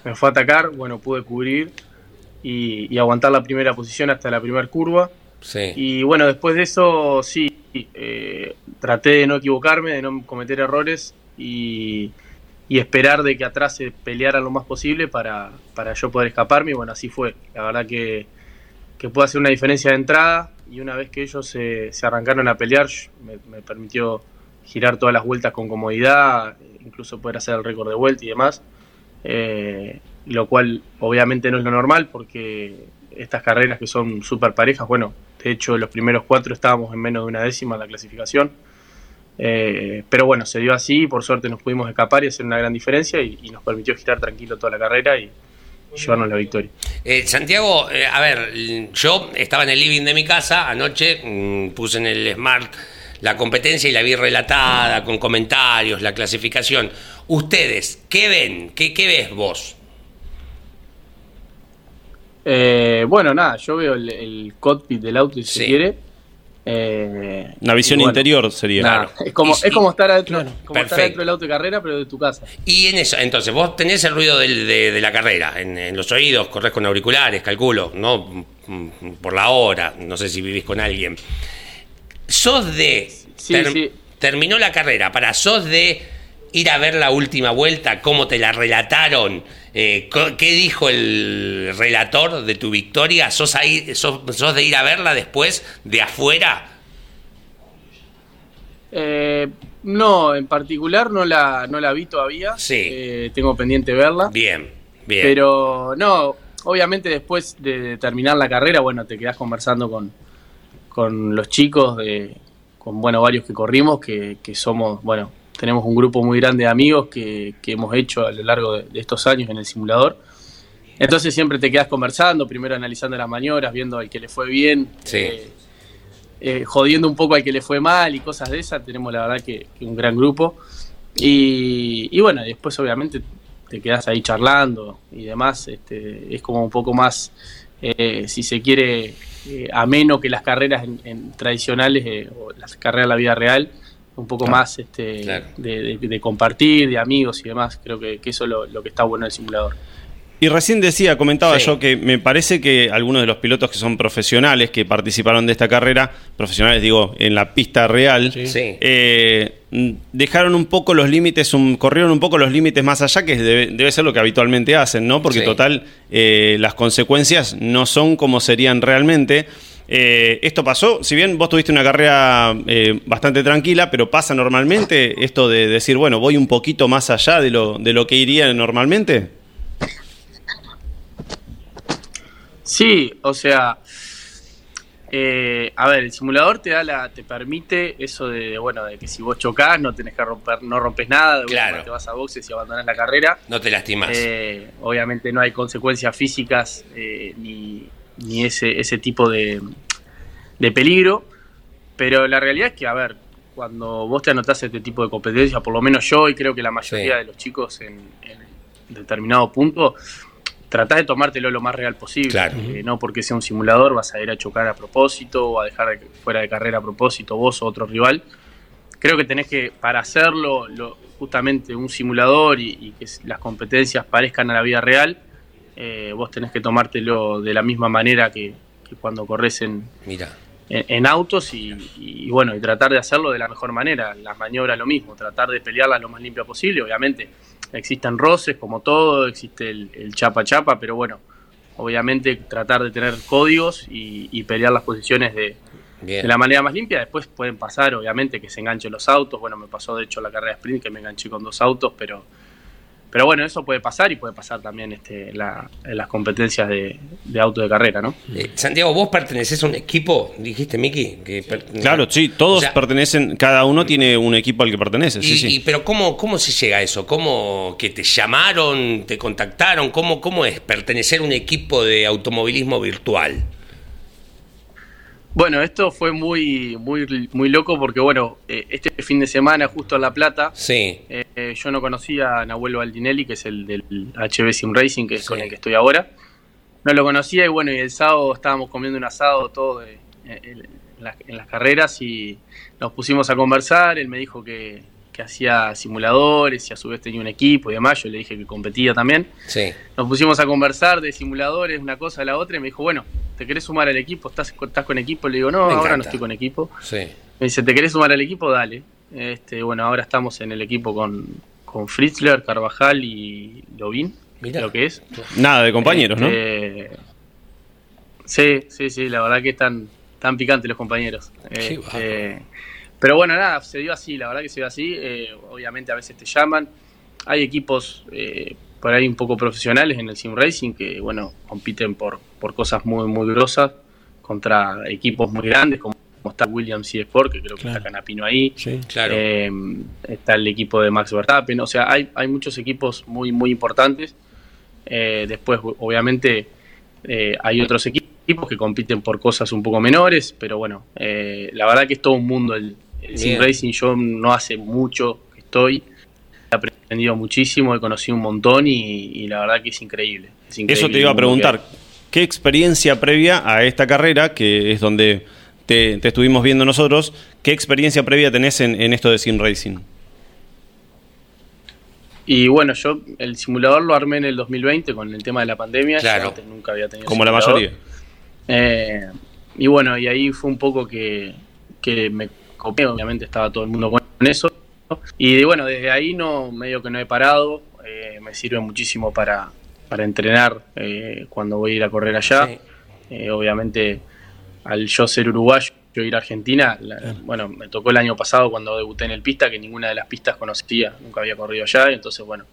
me fue a atacar. Bueno, pude cubrir y, y aguantar la primera posición hasta la primera curva. Sí. Y bueno, después de eso sí, eh, traté de no equivocarme, de no cometer errores y, y esperar de que atrás se pelearan lo más posible para, para yo poder escaparme. Y bueno, así fue. La verdad que, que pude hacer una diferencia de entrada y una vez que ellos se, se arrancaron a pelear, me permitió girar todas las vueltas con comodidad, incluso poder hacer el récord de vuelta y demás. Eh, lo cual obviamente no es lo normal porque estas carreras que son súper parejas, bueno, de hecho los primeros cuatro estábamos en menos de una décima en la clasificación. Eh, pero bueno, se dio así y por suerte nos pudimos escapar y hacer una gran diferencia y, y nos permitió girar tranquilo toda la carrera y, y llevarnos la victoria. Eh, Santiago, eh, a ver, yo estaba en el living de mi casa anoche, mm, puse en el Smart la competencia y la vi relatada, con comentarios, la clasificación. Ustedes, ¿qué ven? ¿Qué, qué ves vos? Eh, bueno, nada, yo veo el, el cockpit del auto si Sí. se quiere. Eh, Una visión bueno, interior sería. nada, es como, Y- es como estar adentro, Claro. como estar Perfecto. dentro del auto de carrera, pero de tu casa. Y en eso, entonces, vos tenés el ruido del- de, de la carrera en, en los oídos, corres con auriculares, calculo, ¿no? Por la hora, no sé si vivís con alguien. ¿Sos de. Sí, sí. Terminó la carrera, para sos de ir a ver la última vuelta, cómo te la relataron, eh, qué dijo el relator de tu victoria, ¿Sos, ahí, sos, sos de ir a verla después de afuera? Eh, no, en particular no la, no la vi todavía. Sí. Eh, tengo pendiente verla. Bien, bien. Pero no, obviamente después de terminar la carrera, bueno, te quedás conversando con, con los chicos, de, con bueno, varios que corrimos, que, que somos, bueno, tenemos un grupo muy grande de amigos que, que hemos hecho a lo largo de, de estos años en el simulador. Entonces siempre te quedas conversando, primero analizando las maniobras, viendo al que le fue bien, Sí. eh, eh, jodiendo un poco al que le fue mal y cosas de esas. Tenemos la verdad que, que un gran grupo. Y, y bueno, después obviamente te quedas ahí charlando y demás. Este, es como un poco más, eh, si se quiere, ameno que las carreras en- en tradicionales o las carreras de la vida real. Un poco Claro. más este, Claro. de, de- de compartir, de amigos y demás. Creo que, que eso es lo, lo que está bueno del simulador. Y recién decía, comentaba Sí. yo que me parece que algunos de los pilotos que son profesionales, que participaron de esta carrera, profesionales digo, en la pista real, Sí. Eh, dejaron un poco los límites, un- corrieron un poco los límites más allá, que debe, debe ser lo que habitualmente hacen, ¿no? Porque Sí. total, eh, las consecuencias no son como serían realmente. Eh, esto pasó, si bien vos tuviste una carrera eh, bastante tranquila, pero pasa normalmente esto de decir, bueno, voy un poquito más allá de lo, de lo que iría normalmente. Sí, o sea, eh, a ver, el simulador te da la, te permite eso de, bueno, de que si vos chocás no tenés que romper, no rompes nada, de Claro. te vas a boxes y abandonás la carrera. No te lastimás. Eh, obviamente no hay consecuencias físicas eh, ni, ni ese, ese tipo de, de peligro, pero la realidad es que, a ver, cuando vos te anotás este tipo de competencia, por lo menos yo y creo que la mayoría Sí. de los chicos en, en determinado punto, tratá de tomártelo lo más real posible. Claro. Eh, no porque sea un simulador vas a ir a chocar a propósito o a dejar de- fuera de carrera a propósito vos o otro rival. Creo que tenés que, para hacerlo, lo- justamente un simulador y, y que las competencias parezcan a la vida real, eh, vos tenés que tomártelo de la misma manera que, que cuando corres en, Mira. en, en autos y, y, bueno, y tratar de hacerlo de la mejor manera. Las maniobras lo mismo, tratar de pelearlas lo más limpia posible. Obviamente existen roces como todo, existe el, el chapa chapa, pero bueno, obviamente tratar de tener códigos y, y pelear las posiciones de, de la manera más limpia. Después pueden pasar, obviamente, que se enganchen los autos. Bueno, me pasó de hecho la carrera de sprint que me enganché con dos autos, pero, pero bueno, eso puede pasar y puede pasar también este, la- en las competencias de, de auto de carrera, ¿no? Eh, Santiago, vos pertenecés a un equipo, dijiste, Miki. Que Claro, sí, todos O sea, pertenecen, cada uno tiene un equipo al que pertenece, sí, sí. y- pero ¿cómo, ¿cómo se llega a eso? ¿Cómo que te llamaron, te contactaron? ¿Cómo, ¿Cómo es pertenecer a un equipo de automovilismo virtual? Bueno, esto fue muy, muy, muy loco porque, bueno, eh, este fin de semana, justo en La Plata, Sí, eh, yo no conocía a Nahuel Baldinelli, que es el del HB Sim Racing, que es Sí. con el que estoy ahora. No lo conocía y bueno, y el sábado estábamos comiendo un asado todo de- en, las, en las carreras y nos pusimos a conversar. Él me dijo que, que hacía simuladores y a su vez tenía un equipo y demás. Yo le dije que competía también. sí. Nos pusimos a conversar de simuladores, una cosa a la otra, y me dijo, bueno, ¿te querés sumar al equipo? ¿Estás, estás con equipo? Le digo, no, Me ahora no estoy con equipo. Sí. Me dice, ¿te querés sumar al equipo? Dale. Este, bueno, ahora estamos en el equipo con, con Fritzler, Carvajal y Lovín, Mirá. lo que es. Nada de compañeros, ¿no? Este, Sí, sí, sí, la verdad que están tan picantes los compañeros. Qué Este, pero bueno, nada, se dio así, la verdad que se dio así. eh, obviamente a veces te llaman. Hay equipos eh, por ahí un poco profesionales en el Sim Racing que, bueno, compiten por, por cosas muy, muy grosas contra equipos muy grandes como, como está Williams y Sport, que creo que Claro. está Canapino ahí. Sí. Claro. Eh, está el equipo de Max Verstappen, o sea, hay, hay muchos equipos muy, muy importantes. Eh, después, obviamente, eh, hay otros equipos que compiten por cosas un poco menores, pero bueno, eh, la verdad que es todo un mundo el, Bien. Racing. Yo no hace mucho que estoy, he aprendido muchísimo, he conocido un montón y, y la verdad que es increíble. es Eso te iba a preguntar. ¿Qué experiencia previa a esta carrera, que es donde te, te estuvimos viendo nosotros, qué experiencia previa tenés en, en esto de Sim Racing? Y bueno, yo el simulador lo armé en el 2020 con el tema de la pandemia. Claro. antes nunca había tenido Como la mayoría. Eh, y bueno, y ahí fue un poco que, que me obviamente estaba todo el mundo con eso. Y bueno, desde ahí no medio que no he parado, eh, me sirve muchísimo para, para entrenar eh, cuando voy a ir a correr allá. Sí. Eh, obviamente, al yo ser uruguayo, yo ir a Argentina, la- bueno, me tocó el año pasado cuando debuté en el pista, que ninguna de las pistas conocía, nunca había corrido allá, y entonces, bueno,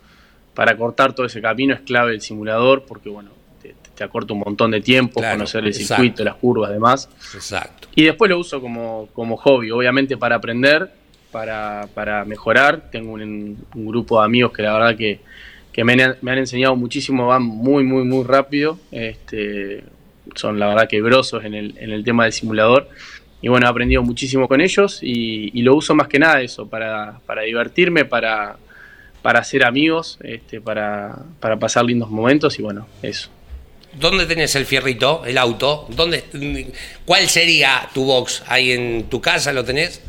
para cortar todo ese camino es clave el simulador, porque, bueno, te, te acorta un montón de tiempo, Claro, conocer el exacto. circuito, las curvas, demás. Exacto. Y después lo uso como, como hobby, obviamente para aprender, para, para mejorar. Tengo un, grupo de amigos que la verdad que, que me, han, me han enseñado muchísimo, van muy, muy, muy rápido. Este, son la verdad que grosos en el, en el tema del simulador. Y bueno, he aprendido muchísimo con ellos y, y lo uso más que nada eso, para, para divertirme, para, para hacer amigos, este, para, para pasar lindos momentos y bueno, eso. ¿Dónde tenés el fierrito, el auto? ¿Dónde, ¿Cuál sería tu box? ¿Ahí en tu casa lo tenés?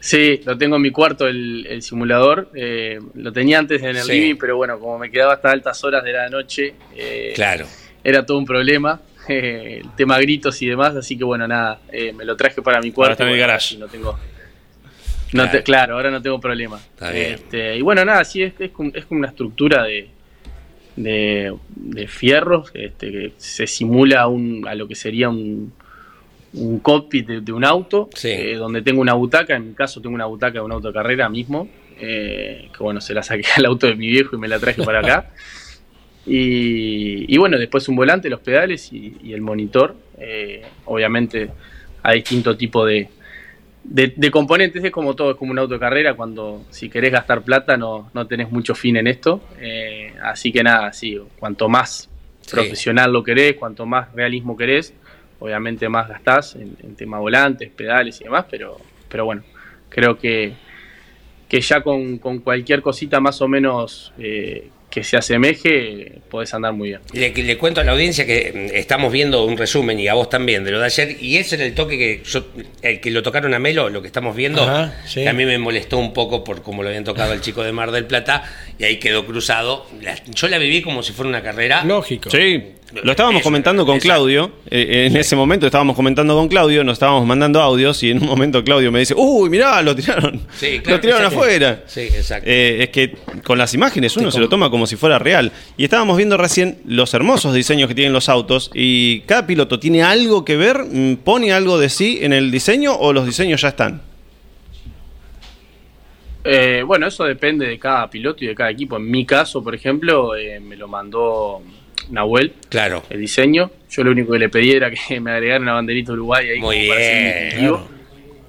Sí, lo tengo en mi cuarto el, el simulador. eh, lo tenía antes en el Sí. living, pero bueno, como me quedaba hasta altas horas de la noche, eh, Claro. era todo un problema. [laughs] eh, el tema gritos y demás, así que bueno, nada, eh, me lo traje para mi cuarto. está en el garage. No tengo, no te- Claro. claro, ahora no tengo problema. Está bien. Este, y bueno, nada, sí, es, es, como, es como una estructura de, de, de fierros este, que se simula un, a lo que sería un, un cockpit de, de un auto, Sí. eh, donde tengo una butaca, en mi caso tengo una butaca de un auto de carrera mismo, eh, que bueno, se la saqué [laughs] al auto de mi viejo y me la traje para acá. [laughs] Y, y bueno, después un volante, los pedales y, y el monitor. eh, obviamente a distinto tipo de, de, de componentes, es como todo, es como un auto de carrera, cuando si querés gastar plata no, no tenés mucho fin en esto. eh, así que nada, sí, cuanto más Sí. profesional lo querés, cuanto más realismo querés, obviamente más gastás en, en tema volantes, pedales y demás, pero, pero bueno, creo que, que ya con, con cualquier cosita más o menos eh, que se asemeje, podés andar muy bien. Le, le cuento a la audiencia que mm, estamos viendo un resumen y a vos también de lo de ayer y ese era el toque que yo, el que lo tocaron a Melo, lo que estamos viendo, Ajá, sí. que a mí me molestó un poco por cómo lo habían tocado el chico de Mar del Plata y ahí quedó cruzado. La- yo la viví como si fuera una carrera. Lógico. Sí, Lo estábamos Eso, comentando con. Claudio, eh, en ese momento estábamos comentando con Claudio, nos estábamos mandando audios y en un momento Claudio me dice, uy, mirá, lo tiraron, Sí, claro, lo tiraron exacto. afuera. Sí, exacto. Eh, es que con las imágenes uno se lo toma como si fuera real. Y estábamos viendo recién los hermosos diseños que tienen los autos y cada piloto tiene algo que ver, mm, pone algo de sí en el diseño o los diseños ya están. Eh, bueno, eso depende de cada piloto y de cada equipo. En mi caso, por ejemplo, eh, me lo mandó Nahuel, Claro. el diseño. Yo lo único que le pedí era que [laughs] me agregaran una banderita Uruguay ahí Muy bien, distintivo.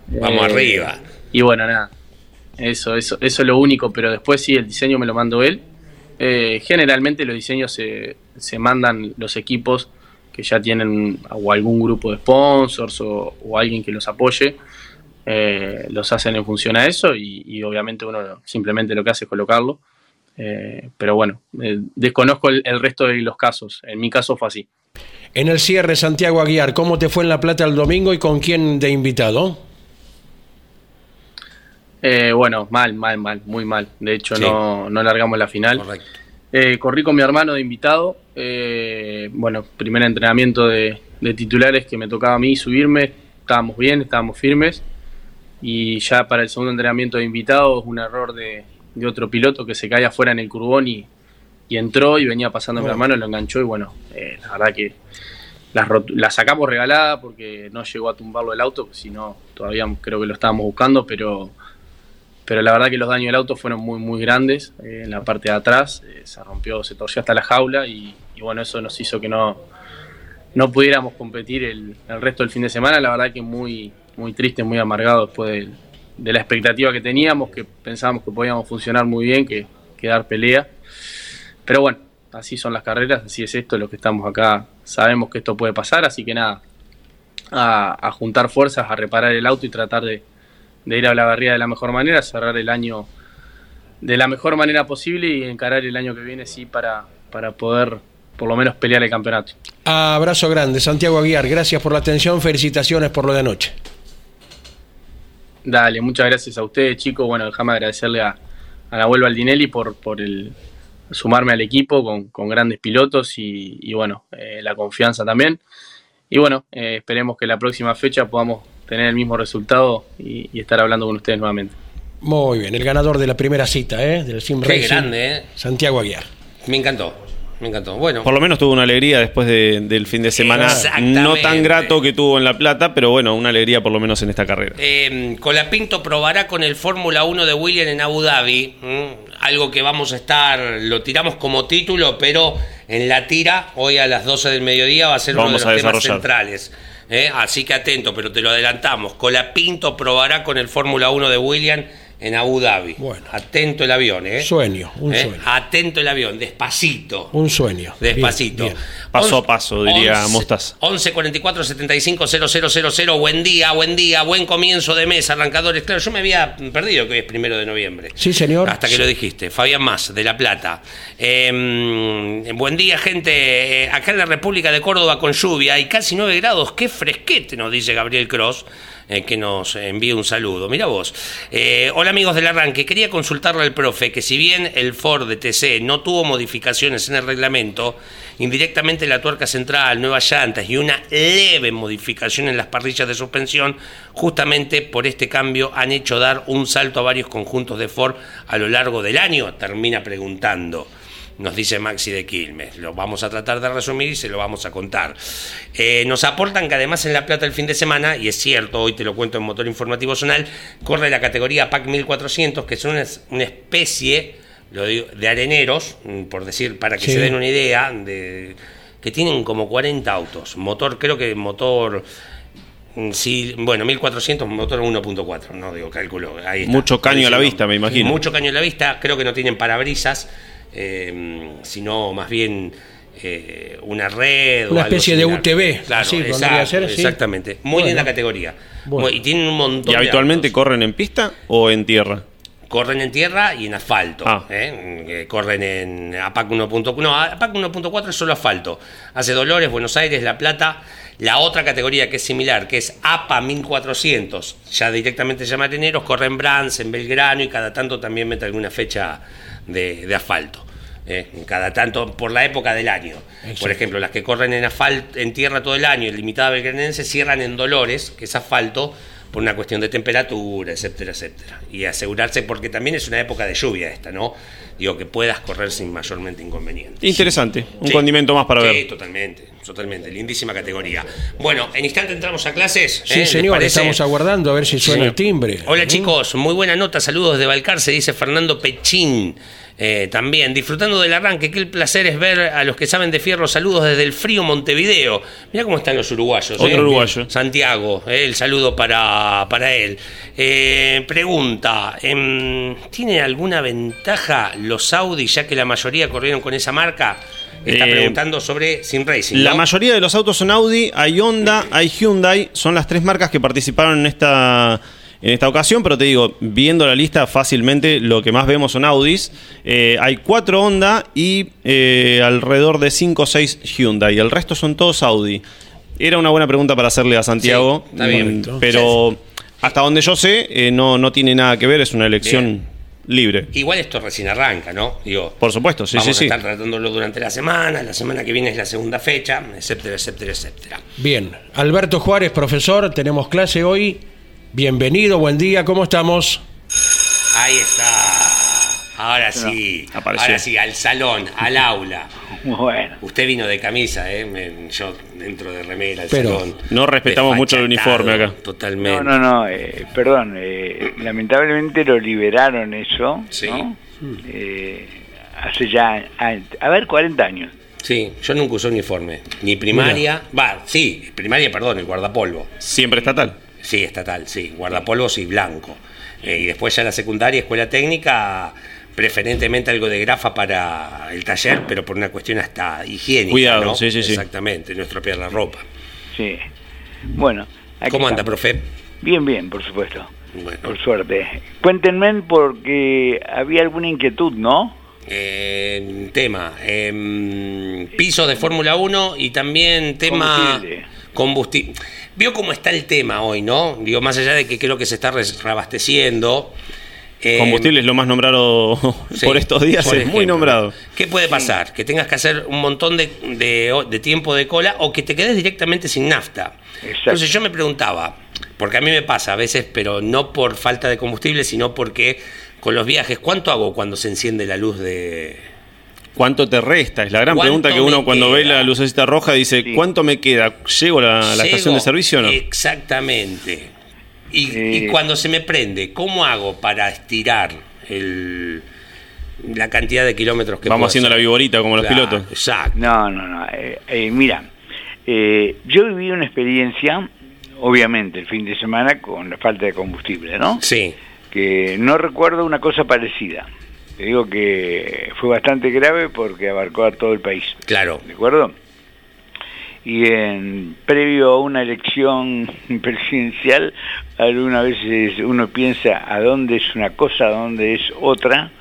Vamos Eh, arriba. Y bueno, nada. Eso, eso, eso es lo único, pero después sí, el diseño me lo mandó él. Eh, generalmente los diseños se, se mandan los equipos que ya tienen o algún grupo de sponsors o, o alguien que los apoye. eh, los hacen en función a eso y, y obviamente uno simplemente lo que hace es colocarlo. Eh, pero bueno, eh, desconozco el, el resto de los casos. En mi caso fue así. En el cierre, Santiago Aguiar, ¿cómo te fue en La Plata el domingo y con quién de invitado? Eh, bueno, mal, mal, mal, muy mal. De hecho, Sí. no, no largamos la final. Correcto. Corrí con mi hermano de invitado. eh, bueno, primer entrenamiento de, de titulares que me tocaba a mí subirme. Estábamos bien, estábamos firmes. Y ya para el segundo entrenamiento de invitado, un error de, de otro piloto que se cae afuera en el curbón y, y entró y venía pasando mi Oh. hermano, lo enganchó. Y bueno, eh, la verdad que la, la sacamos regalada porque no llegó a tumbarlo el auto, si no, todavía creo que lo estábamos buscando, pero pero la verdad que los daños del auto fueron muy muy grandes eh, en la parte de atrás eh, se rompió se torció hasta la jaula y, y bueno eso nos hizo que no no pudiéramos competir el, el resto del fin de semana la verdad que muy muy triste muy amargado después del- de, la expectativa que teníamos que pensábamos que podíamos funcionar muy bien que, que dar pelea pero bueno así son las carreras así es esto lo que estamos acá sabemos que esto puede pasar así que nada a, a juntar fuerzas a reparar el auto y tratar de ir a la barriga de la mejor manera, cerrar el año de la mejor manera posible y encarar el año que viene sí para, para poder por lo menos pelear el campeonato. Abrazo grande, Santiago Aguiar, gracias por la atención, felicitaciones por lo de anoche. Dale, muchas gracias a ustedes chicos, bueno, déjame agradecerle a, a Nahuel Baldinelli por, por el sumarme al equipo con, con grandes pilotos y, y bueno, eh, la confianza también. Y bueno, eh, esperemos que la próxima fecha podamos tener el mismo resultado y, y estar hablando con ustedes nuevamente. Muy bien, el ganador de la primera cita, ¿eh? del Sim Qué Racing, grande, ¿eh? Santiago Aguiar. Me encantó. Me encantó. Bueno. Por lo menos tuvo una alegría después de- del fin de semana no tan grato que tuvo en La Plata, pero bueno, una alegría por lo menos en esta carrera. Eh, Colapinto probará con el Fórmula 1 de William en Abu Dhabi. Algo que vamos a estar, lo tiramos como título, pero en la tira, hoy a las 12 del mediodía, va a ser uno de los temas centrales. ¿eh? Así que atento, pero te lo adelantamos. Colapinto probará con el Fórmula 1 de William en Abu Dhabi. Bueno. Atento el avión, ¿eh? Sueño, un ¿Eh? sueño. Atento el avión, despacito. Un sueño. Despacito. Bien, bien. Paso a Once- paso, diría once- Mostaza. 11 44 75 000. Buen día, buen día, buen comienzo de mes, arrancadores. Claro, yo me había perdido que hoy es primero de noviembre. Sí, señor. Hasta que Sí. lo dijiste. Fabián Más, de La Plata. Eh, buen día, gente. Eh, acá en la República de Córdoba con lluvia y casi 9 grados. Qué fresquete, nos dice Gabriel Cross. Eh, que nos envíe un saludo. Mira vos. Eh, hola amigos del arranque. Quería consultarle al profe que si bien el Ford de TC no tuvo modificaciones en el reglamento, indirectamente la tuerca central, nuevas llantas y una leve modificación en las parrillas de suspensión, justamente por este cambio han hecho dar un salto a varios conjuntos de Ford a lo largo del año, termina preguntando. Nos dice Maxi de Quilmes. Lo vamos a tratar de resumir y se lo vamos a contar. Eh, nos aportan que además en La Plata el fin de semana, y es cierto, hoy te lo cuento en Motor Informativo Zonal, corre la categoría PAC 1400, que son una, una especie lo digo, de areneros, mm, por decir, para que Sí. se den una idea, de, que tienen como 40 autos. Motor, creo que motor. mm, Sí, bueno, 1400, motor 1.4, no digo, cálculo. Ahí está. Mucho caño a la vista, me imagino. Mucho caño a la vista, creo que no tienen parabrisas, eh, sino más bien eh, una red. o Una algo especie de. UTV, Claro, así exacto, sí. exactamente. Muy Bueno. linda categoría. Bueno. Y tienen un montón ¿Y de habitualmente autos. corren en pista o en tierra? Corren en tierra y en asfalto. Ah. ¿eh? Corren en APAC 1.4. No, APAC 1.4 es solo asfalto. Hace Dolores, Buenos Aires, La Plata. La otra categoría que es similar, que es APA 1400, ya directamente se llama Areneros, corre en Brans, en Belgrano y cada tanto también mete alguna fecha de, de asfalto. eh, cada tanto por la época del año. Por ejemplo, las que corren en asfalto, en tierra todo el año, el limitada belgranense, cierran en Dolores, que es asfalto, por una cuestión de temperatura, etcétera, etcétera. Y asegurarse, porque también es una época de lluvia esta, ¿no? Digo, que puedas correr sin mayormente inconveniente. Interesante, un Sí. condimento más para sí, ver. totalmente, totalmente, lindísima categoría. Bueno, en instante entramos a clases. Sí, ¿eh? ¿Les señor, estamos aguardando a ver si suena Sí. el timbre. Hola ¿Mm? chicos, muy buena nota, saludos de Balcarce, dice Fernando Pechín. Eh, también, disfrutando del arranque, qué placer es ver a los que saben de fierro, saludos desde el frío Montevideo. Mira cómo están los uruguayos. Otro ¿eh? uruguayo. Santiago, eh, el saludo para, para él. Eh, pregunta, em, ¿tiene alguna ventaja los Audi ya que la mayoría corrieron con esa marca? Está Eh, preguntando sobre Sin Racing. La mayoría de los autos son Audi, hay Honda, hay Hyundai, son las tres marcas que participaron en esta, en esta ocasión, pero te digo, viendo la lista fácilmente lo que más vemos son Audis, Eh, hay cuatro Honda y eh, alrededor de cinco o seis Hyundai, el resto son todos Audi. Era una buena pregunta para hacerle a Santiago, Sí, está bien. pero hasta donde yo sé eh, no, no tiene nada que ver, es una elección Bien. Libre. Igual esto recién arranca, ¿no? Digo, Por supuesto, sí, Vamos sí, a sí. estar tratándolo durante la semana, la semana que viene es la segunda fecha, etcétera, etcétera, etcétera. Bien, Alberto Juárez, profesor, tenemos clase hoy. Bienvenido, buen día, ¿cómo estamos? Ahí está. Ahora sí, apareció. ahora sí, al salón, al [laughs] aula. Bueno, Usted vino de camisa, ¿eh? Me- yo dentro de remera, al Pero salón. no respetamos mucho el Desfachatado, uniforme acá. Totalmente. no, no, no, eh, perdón, eh, lamentablemente lo liberaron eso, Sí. ¿no? Eh, hace ya, a, a ver, 40 años. Sí, yo nunca usé uniforme. Ni primaria, va, sí, primaria, perdón, el guardapolvo. Siempre estatal. Sí, estatal, sí, guardapolvos y blanco. Eh, y después ya la secundaria, escuela técnica, preferentemente algo de grafa para el taller, pero por una cuestión hasta higiénica. Cuidado, ¿no? sí, sí, sí. Exactamente, no estropear la ropa. Sí. Bueno. aquí ¿Cómo anda, estamos. profe? Bien, bien, por supuesto. Bueno, Por suerte. Cuéntenme porque había alguna inquietud, ¿no? eh, tema, em, pisos de Fórmula 1 y también tema Combustible. combustible. Vio cómo está el tema hoy, ¿no? Digo, más allá de que creo que se está reabasteciendo. Eh, Combustible es lo más nombrado Sí, [laughs] por estos días, por es muy nombrado. ¿Qué puede pasar? Que tengas que hacer un montón de, de- de tiempo de cola o que te quedes directamente sin nafta. Exacto. Entonces yo me preguntaba, porque a mí me pasa a veces, pero no por falta de combustible, sino porque con los viajes, ¿cuánto hago cuando se enciende la luz de... ¿Cuánto te resta? Es la gran ¿Cuánto pregunta que uno cuando ve la lucecita roja dice, Sí. ¿cuánto me queda? ¿Llego a la, la estación de servicio o no? Exactamente. Y, y cuando se me prende, ¿cómo hago para estirar el, la cantidad de kilómetros que Vamos haciendo hacer? la viborita como los pilotos. Exacto. No, no, no. eh, eh, mira, eh, yo viví una experiencia, obviamente, el fin de semana con la falta de combustible, ¿no? Sí. Que no recuerdo una cosa parecida. Te digo que fue bastante grave porque abarcó a todo el país. Claro. ¿De acuerdo? Y en previo a una elección [laughs] presidencial, algunas veces uno piensa a dónde es una cosa, a dónde es otra,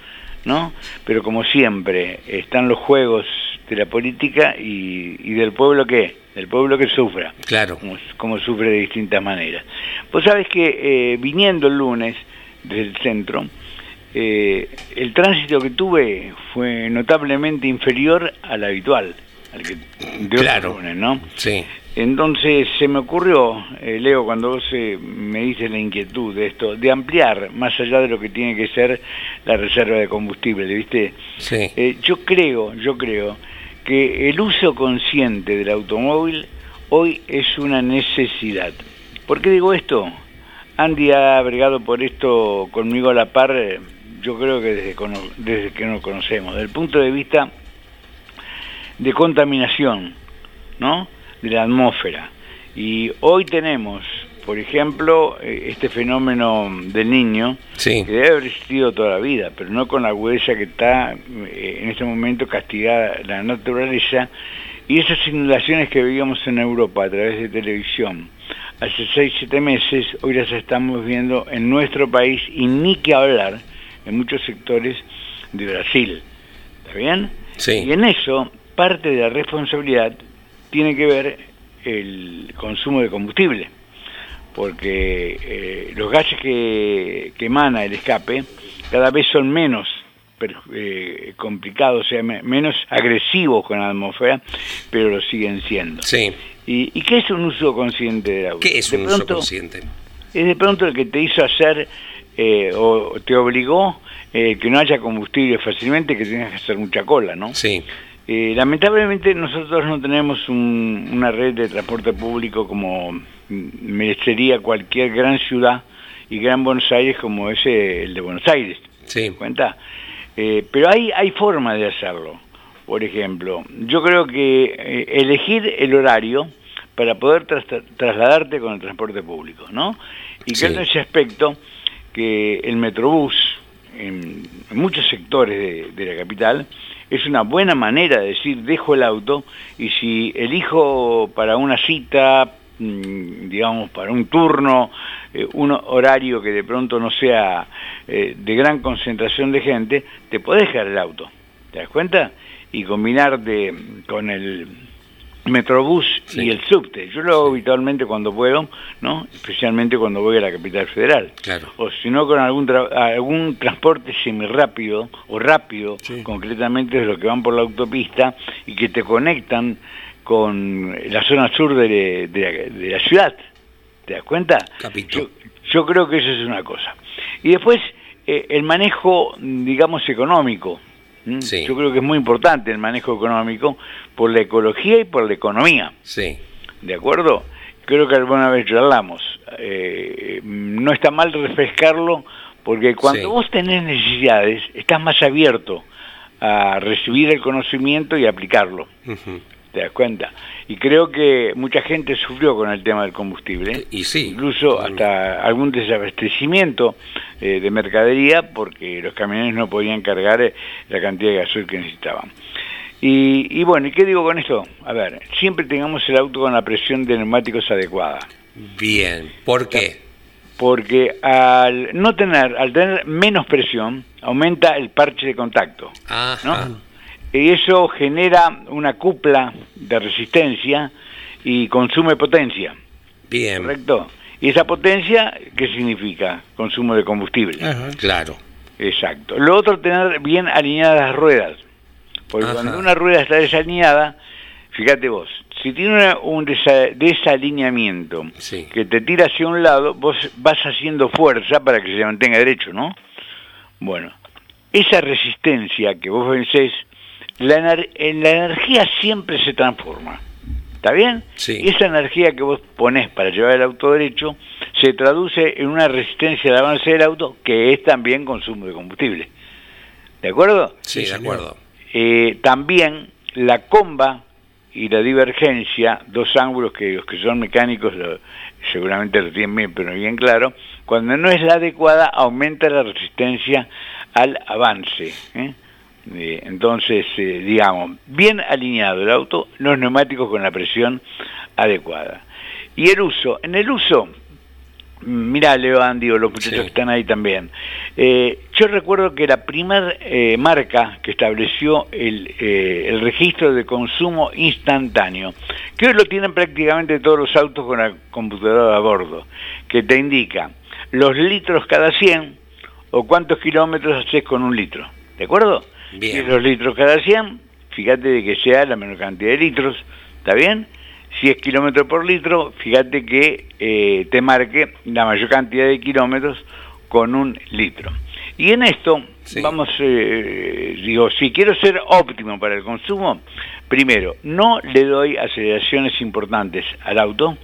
¿no? Pero como siempre, están los juegos de la política y, y del pueblo que, del pueblo que sufra, Claro. como, como sufre de distintas maneras. Vos sabés que eh, viniendo el lunes desde el centro, eh, el tránsito que tuve fue notablemente inferior al habitual, que otros Claro. ¿no? Sí. Entonces se me ocurrió, eh, Leo, cuando vos eh, me dices la inquietud de esto, de ampliar más allá de lo que tiene que ser la reserva de combustible, ¿viste? Sí. Eh, yo creo, yo creo que el uso consciente del automóvil hoy es una necesidad. ¿Por qué digo esto? Andy ha bregado por esto conmigo a la par, yo creo que desde, desde que nos conocemos, desde el punto de vista de contaminación, ¿no? De la atmósfera. Y hoy tenemos, por ejemplo, eh, este fenómeno del niño, Sí. que debe haber existido toda la vida, pero no con la agudeza que está eh, en este momento castigada la naturaleza, y esas inundaciones que veíamos en Europa a través de televisión hace 6, 7 meses, hoy las estamos viendo en nuestro país y ni que hablar en muchos sectores de Brasil. ¿Está bien? Sí. Y en eso, parte de la responsabilidad tiene que ver el consumo de combustible, porque eh, los gases que, que emana el escape cada vez son menos eh, complicados, o sea, me- menos agresivos con la atmósfera, pero lo siguen siendo. Sí. ¿Y, y qué es un uso consciente del auto? ¿Qué es De un uso consciente? Es de pronto el que te hizo hacer eh, o te obligó eh, que no haya combustible fácilmente, que tengas que hacer mucha cola, ¿no? Sí. Eh, lamentablemente nosotros no tenemos un- una red de transporte público como merecería cualquier gran ciudad y gran Buenos Aires como es eh, el de Buenos Aires. Sí. cuenta? Eh, pero hay, hay forma de hacerlo. Por ejemplo, yo creo que eh, elegir el horario para poder tras- trasladarte con el transporte público, ¿no? Y Sí. creo en ese aspecto que el Metrobús, en, muchos sectores de, la capital, es una buena manera de decir, dejo el auto y si elijo para una cita, mm, digamos, para un turno, eh, un horario que de pronto no sea eh, de gran concentración de gente, te podés dejar el auto, ¿te das cuenta? Y combinar de, con el Metrobús Sí. y el subte. Yo lo hago habitualmente cuando puedo, ¿no? Especialmente cuando voy a la capital federal. Claro. O si no, con algún, tra- algún transporte semirápido o rápido, concretamente de los que van por la autopista y que te conectan con la zona sur de, de la- de la ciudad. ¿Te das cuenta? Capito. Yo, yo creo que eso es una cosa. Y después, eh, el manejo, digamos, económico. Yo creo que es muy importante el manejo económico por la ecología y por la economía. Sí. ¿De acuerdo? Creo que alguna vez ya hablamos. Eh, no está mal refrescarlo porque cuando Sí. vos tenés necesidades, estás más abierto a recibir el conocimiento y aplicarlo. ¿Te das cuenta? Y creo que mucha gente sufrió con el tema del combustible. Y sí, Incluso hasta algún desabastecimiento eh, de mercadería porque los camiones no podían cargar eh, la cantidad de gasoil que necesitaban. Y, y bueno, ¿y qué digo con esto? A ver, siempre tengamos el auto con la presión de neumáticos adecuada. Bien. ¿Por qué? Porque al no tener, al tener menos presión, aumenta el parche de contacto. Ajá. ¿no? Y eso genera una cupla de resistencia y consume potencia, Bien. ¿correcto? Y esa potencia, ¿qué significa? Consumo de combustible. Ajá. Claro. Exacto. Lo otro, tener bien alineadas las ruedas. Porque Ajá. cuando una rueda está desalineada, fíjate vos, si tiene una- un desa- desalineamiento Sí. que te tira hacia un lado, vos vas haciendo fuerza para que se mantenga derecho, ¿no? Bueno, esa resistencia que vos vencés, la, ener- la energía siempre se transforma. ¿Está bien? Sí. Y esa energía que vos ponés para llevar el auto derecho se traduce en una resistencia al avance del auto que es también consumo de combustible. ¿De acuerdo? Sí, de acuerdo. Eh, también la comba y la divergencia, dos ángulos que los que son mecánicos lo- seguramente lo tienen bien, pero bien claro, cuando no es la adecuada aumenta la resistencia al avance. ¿eh? Eh, entonces, eh, digamos, bien alineado el auto, los neumáticos con la presión adecuada. Y el uso, en el uso, Mira, Leo Andy o los muchachos Sí. que están ahí también. Eh, yo recuerdo que la primera marca que estableció el, eh, el registro de consumo instantáneo, que hoy lo tienen prácticamente todos los autos con la computadora a bordo, que te indica los litros cada 100 o cuántos kilómetros haces con un litro. ¿De acuerdo? Bien. Y los litros cada 100, fíjate de que sea la menor cantidad de litros. ¿Está bien? Si es kilómetro por litro, fíjate que eh, te marque la mayor cantidad de kilómetros con un litro. Y en esto, Sí. vamos, eh, digo, si quiero ser óptimo para el consumo, primero, no le doy aceleraciones importantes al auto,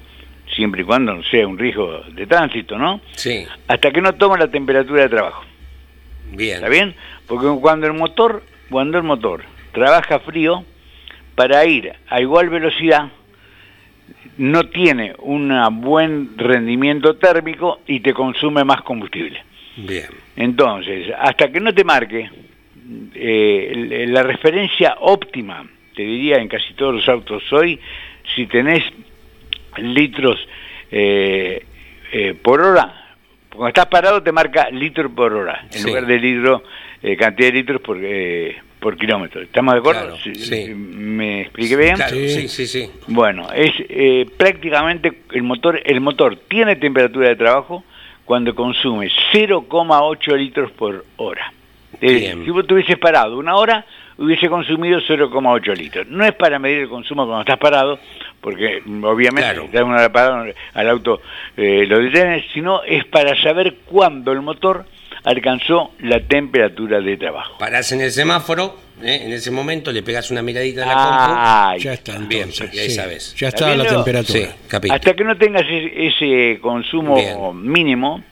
siempre y cuando no sea un riesgo de tránsito, ¿no? Sí. Hasta que no toma la temperatura de trabajo. Bien. ¿Está bien? Porque cuando el motor, cuando el motor trabaja frío, para ir a igual velocidad, no tiene un buen rendimiento térmico y te consume más combustible. Bien. Entonces, hasta que no te marque eh, la referencia óptima, te diría en casi todos los autos hoy, si tenés litros eh, eh, por hora, cuando estás parado te marca litro por hora, en Sí. lugar de litro, eh, cantidad de litros por, eh, por kilómetro. ¿Estamos de acuerdo? Claro, sí. ¿Me expliqué bien? Claro, Sí. sí, sí, sí. Bueno, es eh, prácticamente el motor, el motor tiene temperatura de trabajo cuando consume 0,8 litros por hora. Eh, si vos te hubieses parado una hora, hubiese consumido 0,8 litros. No es para medir el consumo cuando estás parado, porque mm, obviamente Claro. si una hora parado al auto eh, lo detienes, sino es para saber cuándo el motor alcanzó la temperatura de trabajo. Parás en el semáforo, ¿eh? en ese momento le pegas una miradita a la compu. Ah, Ya está, Bien, entonces. y ahí sí. sabes. Ya ¿Está la temperatura. Sí. Hasta que no tengas ese, ese consumo Bien. mínimo,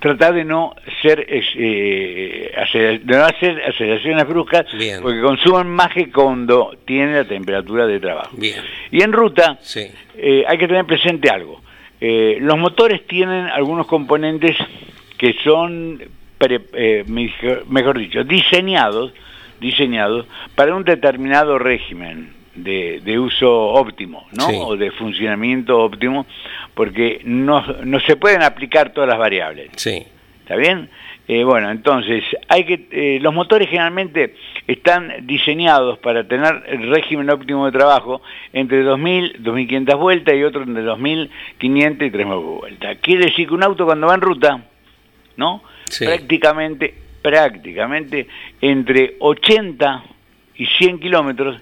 tratar de no ser eh, eh, aceler- de no hacer aceleraciones bruscas, Bien. porque consumen más que cuando tiene la temperatura de trabajo. Bien. Y en ruta Sí. eh, hay que tener presente algo. Eh, los motores tienen algunos componentes que son, pre- eh, mejor, mejor dicho, diseñados, diseñados para un determinado régimen de, de uso óptimo, ¿no? Sí. O de funcionamiento óptimo, porque no, no se pueden aplicar todas las variables. Sí. ¿Está bien? Eh, bueno, entonces, hay que eh, los motores generalmente están diseñados para tener el régimen óptimo de trabajo entre 2.000, 2.500 vueltas y otro entre 2.500 y 3.000 vueltas. Quiere decir que un auto cuando va en ruta, ¿no? Sí. Prácticamente, prácticamente entre 80 y 100 kilómetros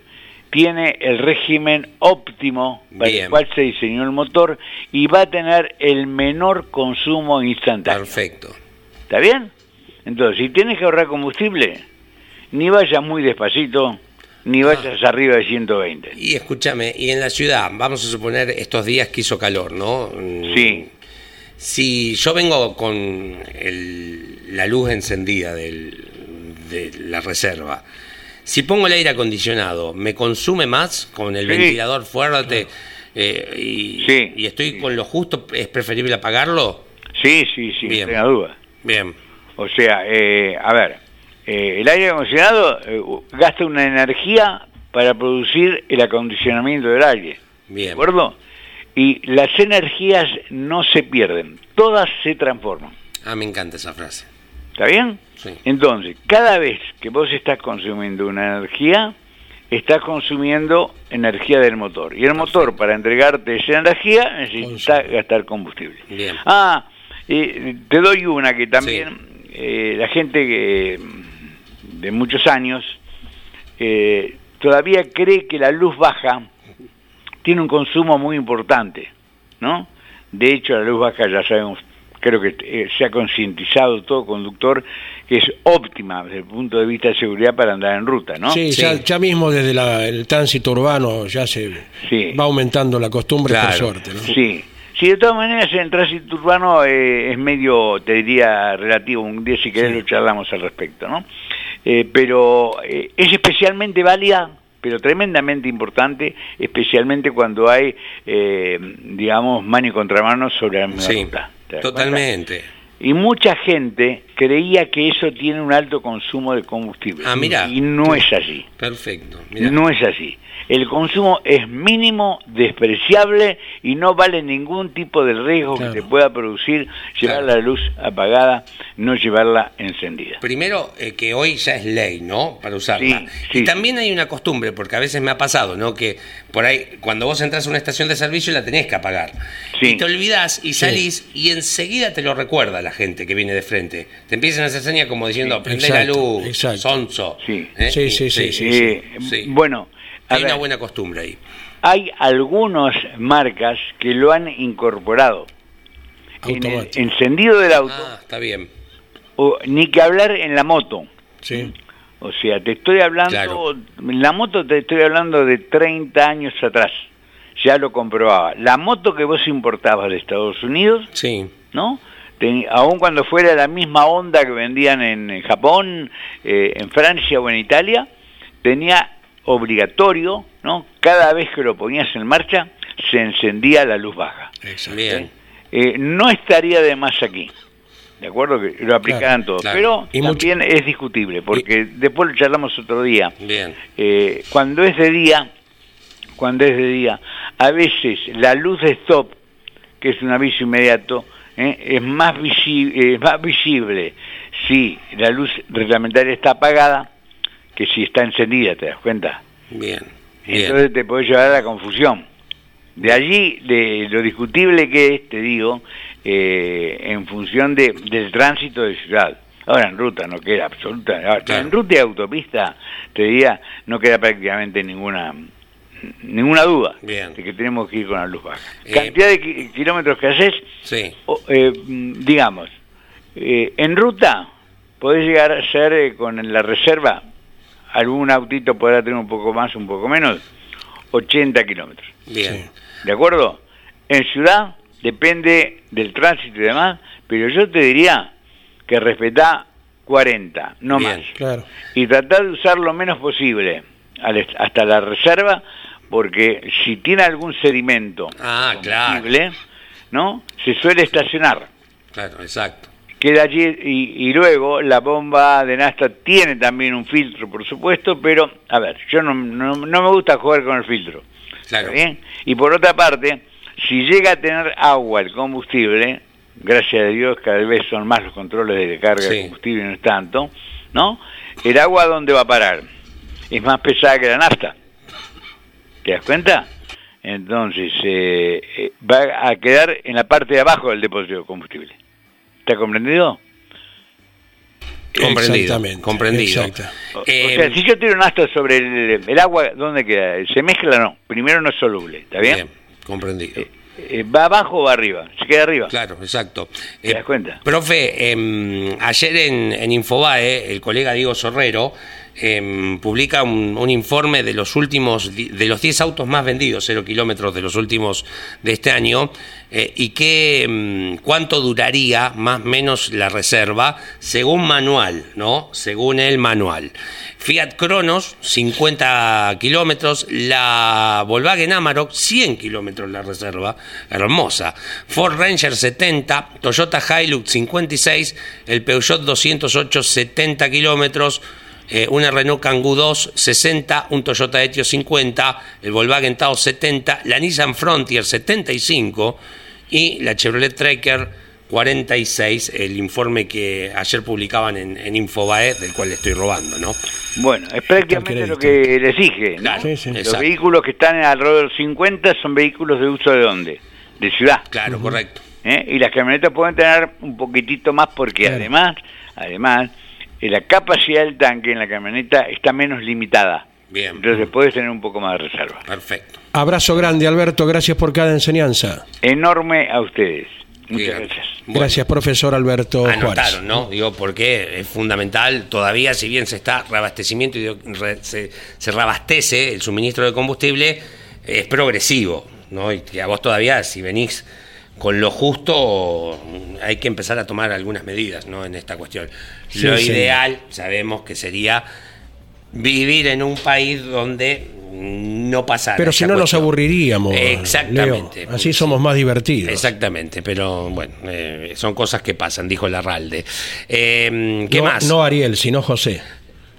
tiene el régimen óptimo para Bien. el cual se diseñó el motor y va a tener el menor consumo instantáneo. Perfecto. ¿Está bien? Entonces, si tienes que ahorrar combustible, ni vayas muy despacito, ni vayas arriba de 120. Y escúchame, y en la ciudad, vamos a suponer estos días que hizo calor, ¿no? Mm, Sí. Si yo vengo con el- la luz encendida del- de la reserva, si pongo el aire acondicionado, ¿me consume más con el Sí. ventilador fuerte eh, y, Sí. y estoy con lo justo? ¿Es preferible apagarlo? Sí, sí, sí, Bien. no duda. Bien, O sea, eh, a ver, eh, el aire acondicionado gasta una energía para producir el acondicionamiento del aire. ¿De bien. acuerdo? Y las energías no se pierden, todas se transforman. Ah, me encanta esa frase. ¿Está bien? Sí. Entonces, cada vez que vos estás consumiendo una energía, estás consumiendo energía del motor. Y el motor, para entregarte esa energía, necesita Consume. gastar combustible. Bien. Ah, eh, te doy una que también eh, la gente que, de muchos años eh, todavía cree que la luz baja tiene un consumo muy importante, ¿no? De hecho, la luz baja ya sabemos, creo que eh, se ha concientizado todo conductor que es óptima desde el punto de vista de seguridad para andar en ruta, ¿no? Sí, Sí. Ya, ya mismo desde la- el tránsito urbano ya se Sí. va aumentando la costumbre por Claro. suerte. ¿no? Sí. Sí, de todas maneras en el tránsito urbano eh, es medio, te diría, relativo. Un día si querés lo charlamos al respecto, ¿no? Eh, pero eh, es especialmente válida, pero tremendamente importante, especialmente cuando hay, eh, digamos, mano y contramano sobre la misma Sí, ruta. Totalmente. Y mucha gente creía que eso tiene un alto consumo de combustible. Ah, mirá. Y no es así. Perfecto. Mirá. No es así. El consumo es mínimo, despreciable y no vale ningún tipo de riesgo Claro. que te pueda producir llevar Claro. la luz apagada, no llevarla encendida. Primero, eh, que hoy ya es ley, ¿no? Para usarla. Sí, sí, y también hay una costumbre, porque a veces me ha pasado, ¿no? Que por ahí, cuando vos entras a una estación de servicio, la tenés que apagar. Sí. Y te olvidás y salís y enseguida te lo recuerda la gente que viene de frente. Te empiezan a hacer señas como diciendo, prende la luz, exacto. sonso. Sí. ¿Eh? Sí, sí, sí, sí, Eh, sí. Bueno, Hay una buena costumbre ahí. hay algunas marcas que lo han incorporado. En el Automático. encendido del auto, Ah, está bien. o, ni que hablar en la moto. Sí. O sea, te estoy hablando, Claro. en la moto te estoy hablando de 30 años atrás, ya lo comprobaba. La moto que vos importabas de Estados Unidos, Sí. ¿no? Teni- aun cuando fuera la misma onda que vendían en, en Japón, eh, en Francia o en Italia, tenía obligatorio, ¿no? Cada vez que lo ponías en marcha, se encendía la luz baja. Exacto. Bien. Eh, no estaría de más aquí. ¿De acuerdo? Que lo aplicaran todos. claro. Pero Y mucho- también es discutible, porque después lo charlamos otro día. Bien. Eh, cuando es de día, cuando es de día, a veces la luz de stop, que es un aviso inmediato, eh, es, más visi- es más visible si la luz reglamentaria está apagada que si está encendida, ¿te das cuenta? Bien. Bien. Entonces te puede llevar a la confusión. De allí, de lo discutible que es, te digo, eh, en función de, del tránsito de ciudad. Ahora en ruta no queda absoluta. ahora, Claro. En ruta y autopista, te diría, no queda prácticamente ninguna ninguna duda Bien. de que tenemos que ir con la luz baja. Eh, Cantidad de ki- kilómetros que haces, Sí. o, eh, digamos, eh, en ruta podés llegar a ser eh, con la reserva, algún autito podrá tener un poco más, un poco menos, 80 kilómetros. Bien. ¿De acuerdo? En ciudad depende del tránsito y demás, pero yo te diría que respetá 40, no Bien. más. Claro. Y tratar de usar lo menos posible al est- hasta la reserva, porque si tiene algún sedimento Ah, claro. ¿no? Se suele estacionar. Claro, exacto. Queda allí y, y luego la bomba de nafta tiene también un filtro, por supuesto, pero a ver, yo no, no, no me gusta jugar con el filtro. Claro. ¿Está bien? Y por otra parte, si llega a tener agua el combustible, gracias a Dios cada vez son más los controles de carga Sí. de combustible, no es tanto, ¿no? El agua ¿a dónde va a parar? Es más pesada que la nafta. ¿Te das cuenta? Entonces, eh, eh, va a quedar en la parte de abajo del depósito de combustible. ¿Está comprendido? Comprendido. Exactamente, Comprendido. exacto. O, o Eh, sea, si yo tiro nafta sobre el, el agua, ¿dónde queda? ¿Se mezcla o no? Primero no es soluble, ¿está bien? bien, comprendido. Eh, ¿Va abajo o va arriba? Se queda arriba. Claro, exacto. ¿Te das cuenta? Profe, em, ayer en, en Infobae, el colega Diego Sorrero em, publica un, informe de los últimos, de los 10 autos más vendidos, cero kilómetros de los últimos de este año, eh, y que em, cuánto duraría más o menos la reserva según manual, ¿no? Según el manual. Fiat Cronos, 50 kilómetros. La Volkswagen Amarok, 100 kilómetros la reserva. Hermosa. Ford Ranger, 70. Toyota Hilux, 56. El Peugeot 208, 70 kilómetros. Eh, una Renault Kangoo 2, 60. Un Toyota Etios, 50. El Volkswagen Taos, 70. La Nissan Frontier, 75. Y la Chevrolet Tracker, 46, el informe que ayer publicaban en, en Infobae, del cual le estoy robando, ¿no? Bueno, es prácticamente lo que les dije. ¿no? Claro, Sí, sí. Los exacto. vehículos que están alrededor de los 50 son vehículos de uso de dónde? De ciudad. Claro, correcto. ¿eh? Y las camionetas pueden tener un poquitito más porque Claro. además, además, la capacidad del tanque en la camioneta está menos limitada. Bien. Entonces puedes tener un poco más de reserva. Perfecto. Abrazo grande, Alberto. Gracias por cada enseñanza. Enorme a ustedes. Muchas Bien. gracias. Bueno, Gracias, profesor Alberto Juárez. Anotaron, ¿no? Digo, porque es fundamental, todavía si bien se está reabastecimiento y se, se reabastece el suministro de combustible, es progresivo, ¿no? Y que a vos todavía, si venís con lo justo, hay que empezar a tomar algunas medidas, ¿no? En esta cuestión. Sí, lo sí. ideal, sabemos que sería vivir en un país donde no pasara. Pero si no nos aburriríamos. Exactamente. Leo. Así somos más divertidos. Exactamente, pero bueno, eh, son cosas que pasan, dijo Larralde. Eh, ¿Qué no, más? no Ariel, sino José.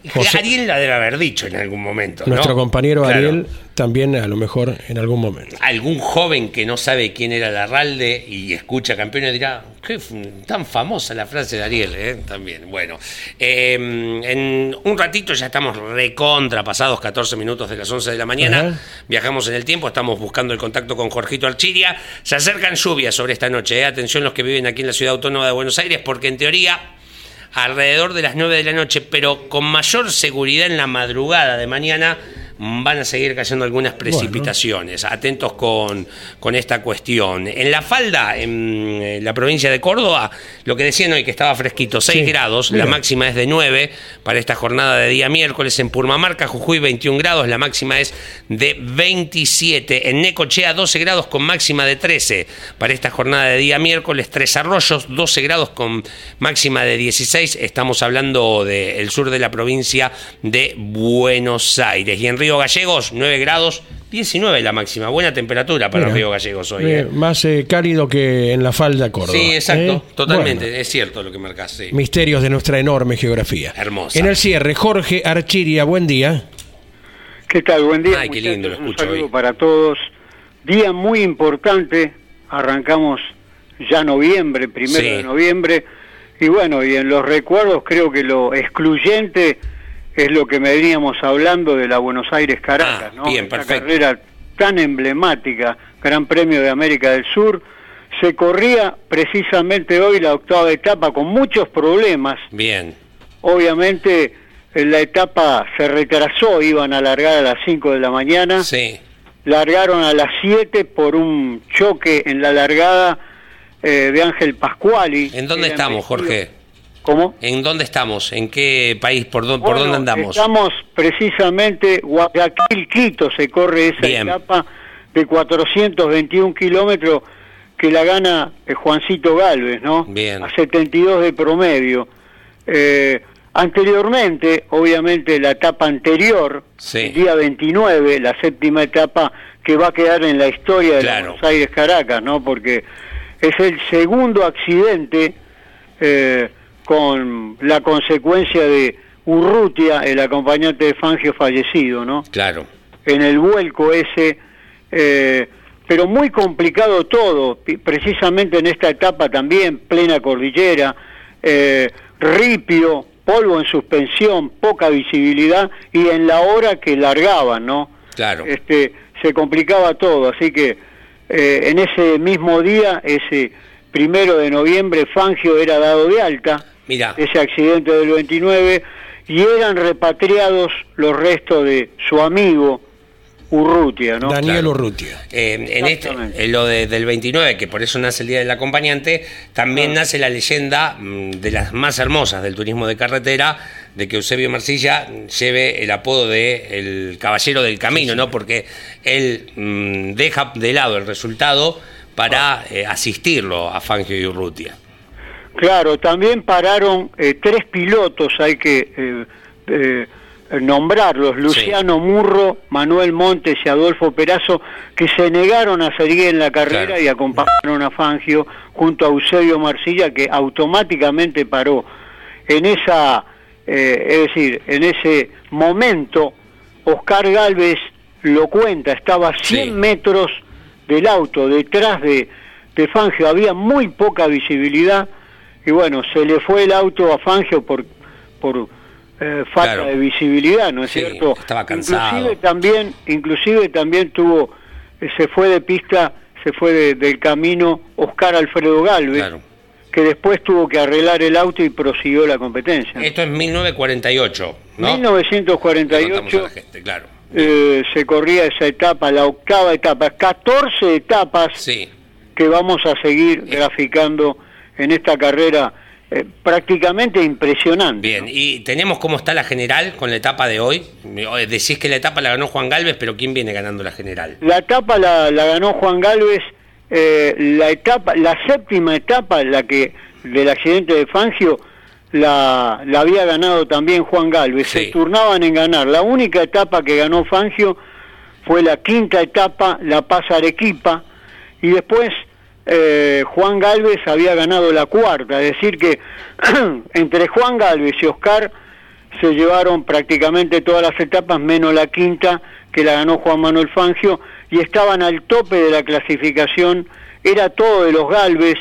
[laughs] José, Ariel la debe haber dicho en algún momento. ¿no? nuestro compañero Claro. Ariel también a lo mejor en algún momento. Algún joven que no sabe quién era Larralde y escucha campeones dirá, qué tan famosa la frase de Ariel, ¿eh? También, bueno. eh, en un ratito ya estamos recontra, pasados 14 minutos de las 11 de la mañana. Ajá. Viajamos en el tiempo, estamos buscando el contacto con Jorgito Archiria. Se acercan lluvias sobre esta noche, ¿eh? Atención los que viven aquí en la ciudad autónoma de Buenos Aires, porque en teoría alrededor de las 9 de la noche, pero con mayor seguridad en la madrugada de mañana van a seguir cayendo algunas precipitaciones. Atentos con, con esta cuestión. En la falda, en eh, la provincia de Córdoba, lo que decían hoy que estaba fresquito, 6 Sí, grados, mira. la máxima es de 9 para esta jornada de día miércoles. En Purmamarca, Jujuy, 21 grados, la máxima es de 27. En Necochea, 12 grados con máxima de 13 para esta jornada de día miércoles. Tres Arroyos, 12 grados con máxima de 16. Estamos hablando del sur de la provincia de Buenos Aires. Y en Río Gallegos, 9 grados, 19 la máxima. Buena temperatura para Mira, Río Gallegos hoy. eh, ¿eh? Más eh, cálido que en la falda Córdoba. Sí, exacto, ¿eh? totalmente. Bueno, Es cierto lo que marcas. sí. misterios de nuestra enorme geografía. Hermosa. En el cierre, Jorge Archiria, buen día. ¿Qué tal? Buen día. Ay, qué lindo, lo Un saludo hoy. para todos. Día muy importante. Arrancamos ya noviembre, primero Sí. de noviembre. Y bueno, y en los recuerdos creo que lo excluyente es lo que veníamos hablando de la Buenos Aires Caracas, Ah, ¿no? bien, Esta perfecto. carrera tan emblemática, Gran Premio de América del Sur, se corría precisamente hoy la octava etapa con muchos problemas. Bien. Obviamente eh, la etapa se retrasó, iban a largar a las 5 de la mañana. Sí. Largaron a las 7 por un choque en la largada eh, de Ángel Pascuali. ¿En dónde estamos, Jorge? ¿Cómo? ¿En dónde estamos? ¿En qué país? ¿Por, dónde andamos? Estamos precisamente, Guayaquil, Quito, se corre esa Bien. etapa de 421 kilómetros que la gana eh, Juancito Galvez, ¿no? Bien. A 72 de promedio. Eh, anteriormente, obviamente, la etapa anterior, Sí. el día 29, la séptima etapa que va a quedar en la historia de la Claro. Buenos Aires-Caracas, ¿no? Porque es el segundo accidente eh, con la consecuencia de Urrutia, el acompañante de Fangio fallecido, ¿no? Claro. En el vuelco ese, eh, pero muy complicado todo, precisamente en esta etapa también, plena cordillera, eh, ripio, polvo en suspensión, poca visibilidad y en la hora que largaban, ¿no? Claro. este, se complicaba todo, así que eh, en ese mismo día, ese primero de noviembre, Fangio era dado de alta, Ese accidente del 29, y eran repatriados los restos de su amigo Urrutia, ¿no? Daniel Claro. Urrutia. Eh, en este, en lo de- del 29, que por eso nace el Día del Acompañante, también Ah. nace la leyenda mm, de las más hermosas del turismo de carretera, de que Eusebio Marcilla lleve el apodo de el caballero del camino, ¿no? Porque él mm, deja de lado el resultado para eh, asistirlo a Fangio y Urrutia. Claro, también pararon eh, tres pilotos, hay que eh, eh, nombrarlos, Luciano Murro, Manuel Montes y Adolfo Perazo, que se negaron a seguir en la carrera Claro. y acompañaron a Fangio junto a Eusebio Marcilla, que automáticamente paró. En esa, es decir, en ese momento, Oscar Galvez lo cuenta, estaba a 100 Sí. metros del auto, detrás de, de Fangio, había muy poca visibilidad y bueno, se le fue el auto a Fangio por, por eh, falta Claro. de visibilidad, ¿no es Sí, cierto? estaba cansado. Inclusive también, inclusive también tuvo, eh, se fue de pista, se fue de- del camino Oscar Alfredo Galvez, Claro. que después tuvo que arreglar el auto y prosiguió la competencia. Esto es 1948, ¿no? Le contamos a 1948 la gente, claro. eh, se corría esa etapa, la octava etapa, 14 etapas Sí. que vamos a seguir graficando en esta carrera eh, prácticamente impresionante. Bien, ¿no? y tenemos cómo está la general con la etapa de hoy. Eh, Decís que la etapa la ganó Juan Galvez, pero ¿quién viene ganando la general? La etapa la, la ganó Juan Galvez, eh, la etapa, la séptima etapa, la que del accidente de Fangio, la, la había ganado también Juan Galvez. Sí. Se turnaban en ganar. La única etapa que ganó Fangio fue la quinta etapa, La Paz Arequipa, y después eh, Juan Galvez había ganado la cuarta, es decir que [clears throat] entre Juan Galvez y Oscar se llevaron prácticamente todas las etapas, menos la quinta, que la ganó Juan Manuel Fangio, y estaban al tope de la clasificación, era todo de los Galvez,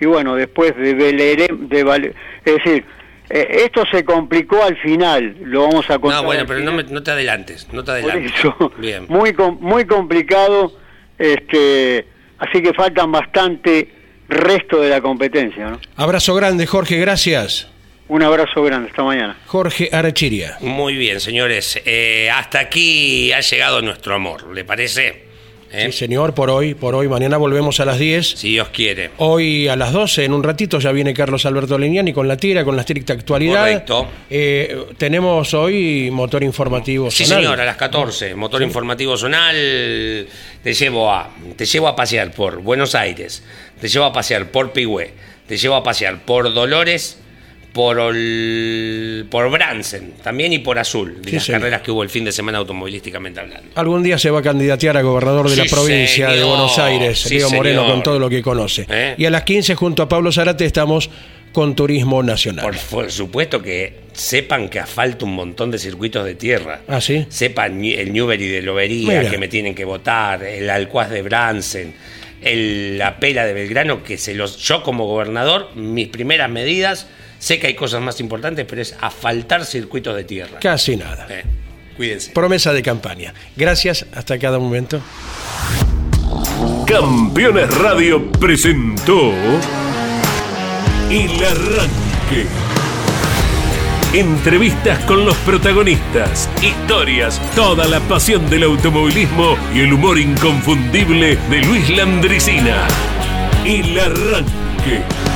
y bueno, después de Belerem, de es decir, eh, esto se complicó al final, lo vamos a contar. No, bueno, pero no, me- final. no te adelantes, no te Por adelantes. eso, Bien. [laughs] muy com- muy complicado, este, así que faltan bastante resto de la competencia. ¿no? Abrazo grande, Jorge, gracias. Un abrazo grande, hasta mañana. Jorge Arachiria. Muy bien, señores. Eh, hasta aquí ha llegado nuestro amor, ¿le parece? ¿Eh? Sí, señor, por hoy, por hoy. Mañana volvemos a las 10. Si Dios quiere. Hoy a las 12, en un ratito, ya viene Carlos Alberto Leñani con la tira, con la estricta actualidad. Correcto. Eh, tenemos hoy motor informativo. Sí, zonal. señor, a las 14, motor informativo zonal, te llevo a te llevo a pasear por Buenos Aires, te llevo a pasear por Pigüé, te llevo a pasear por Dolores, por Ol- por Bransen, también y por Azul, de Sí, las señor. carreras que hubo el fin de semana automovilísticamente hablando. Algún día se va a candidatear a gobernador de la provincia de. Buenos Aires, Sí, Leo Moreno, con todo lo que conoce. ¿Eh? Y a las 15, junto a Pablo Zarate, estamos con Turismo Nacional. Por, por supuesto que sepan que asfalto un montón de circuitos de tierra. ¿Ah, sí? Sepan el Newbery de Lobería, Mira. que me tienen que votar, el Alcuaz de Bransen, el, la Pela de Belgrano, que se los, yo como gobernador, mis primeras medidas, sé que hay cosas más importantes, pero es asfaltar circuitos de tierra. Casi nada. Eh, cuídense. Promesa de campaña. Gracias, hasta cada momento. Campeones Radio presentó El Arranque. Entrevistas con los protagonistas, historias, toda la pasión del automovilismo y el humor inconfundible de Luis Landricina. El Arranque.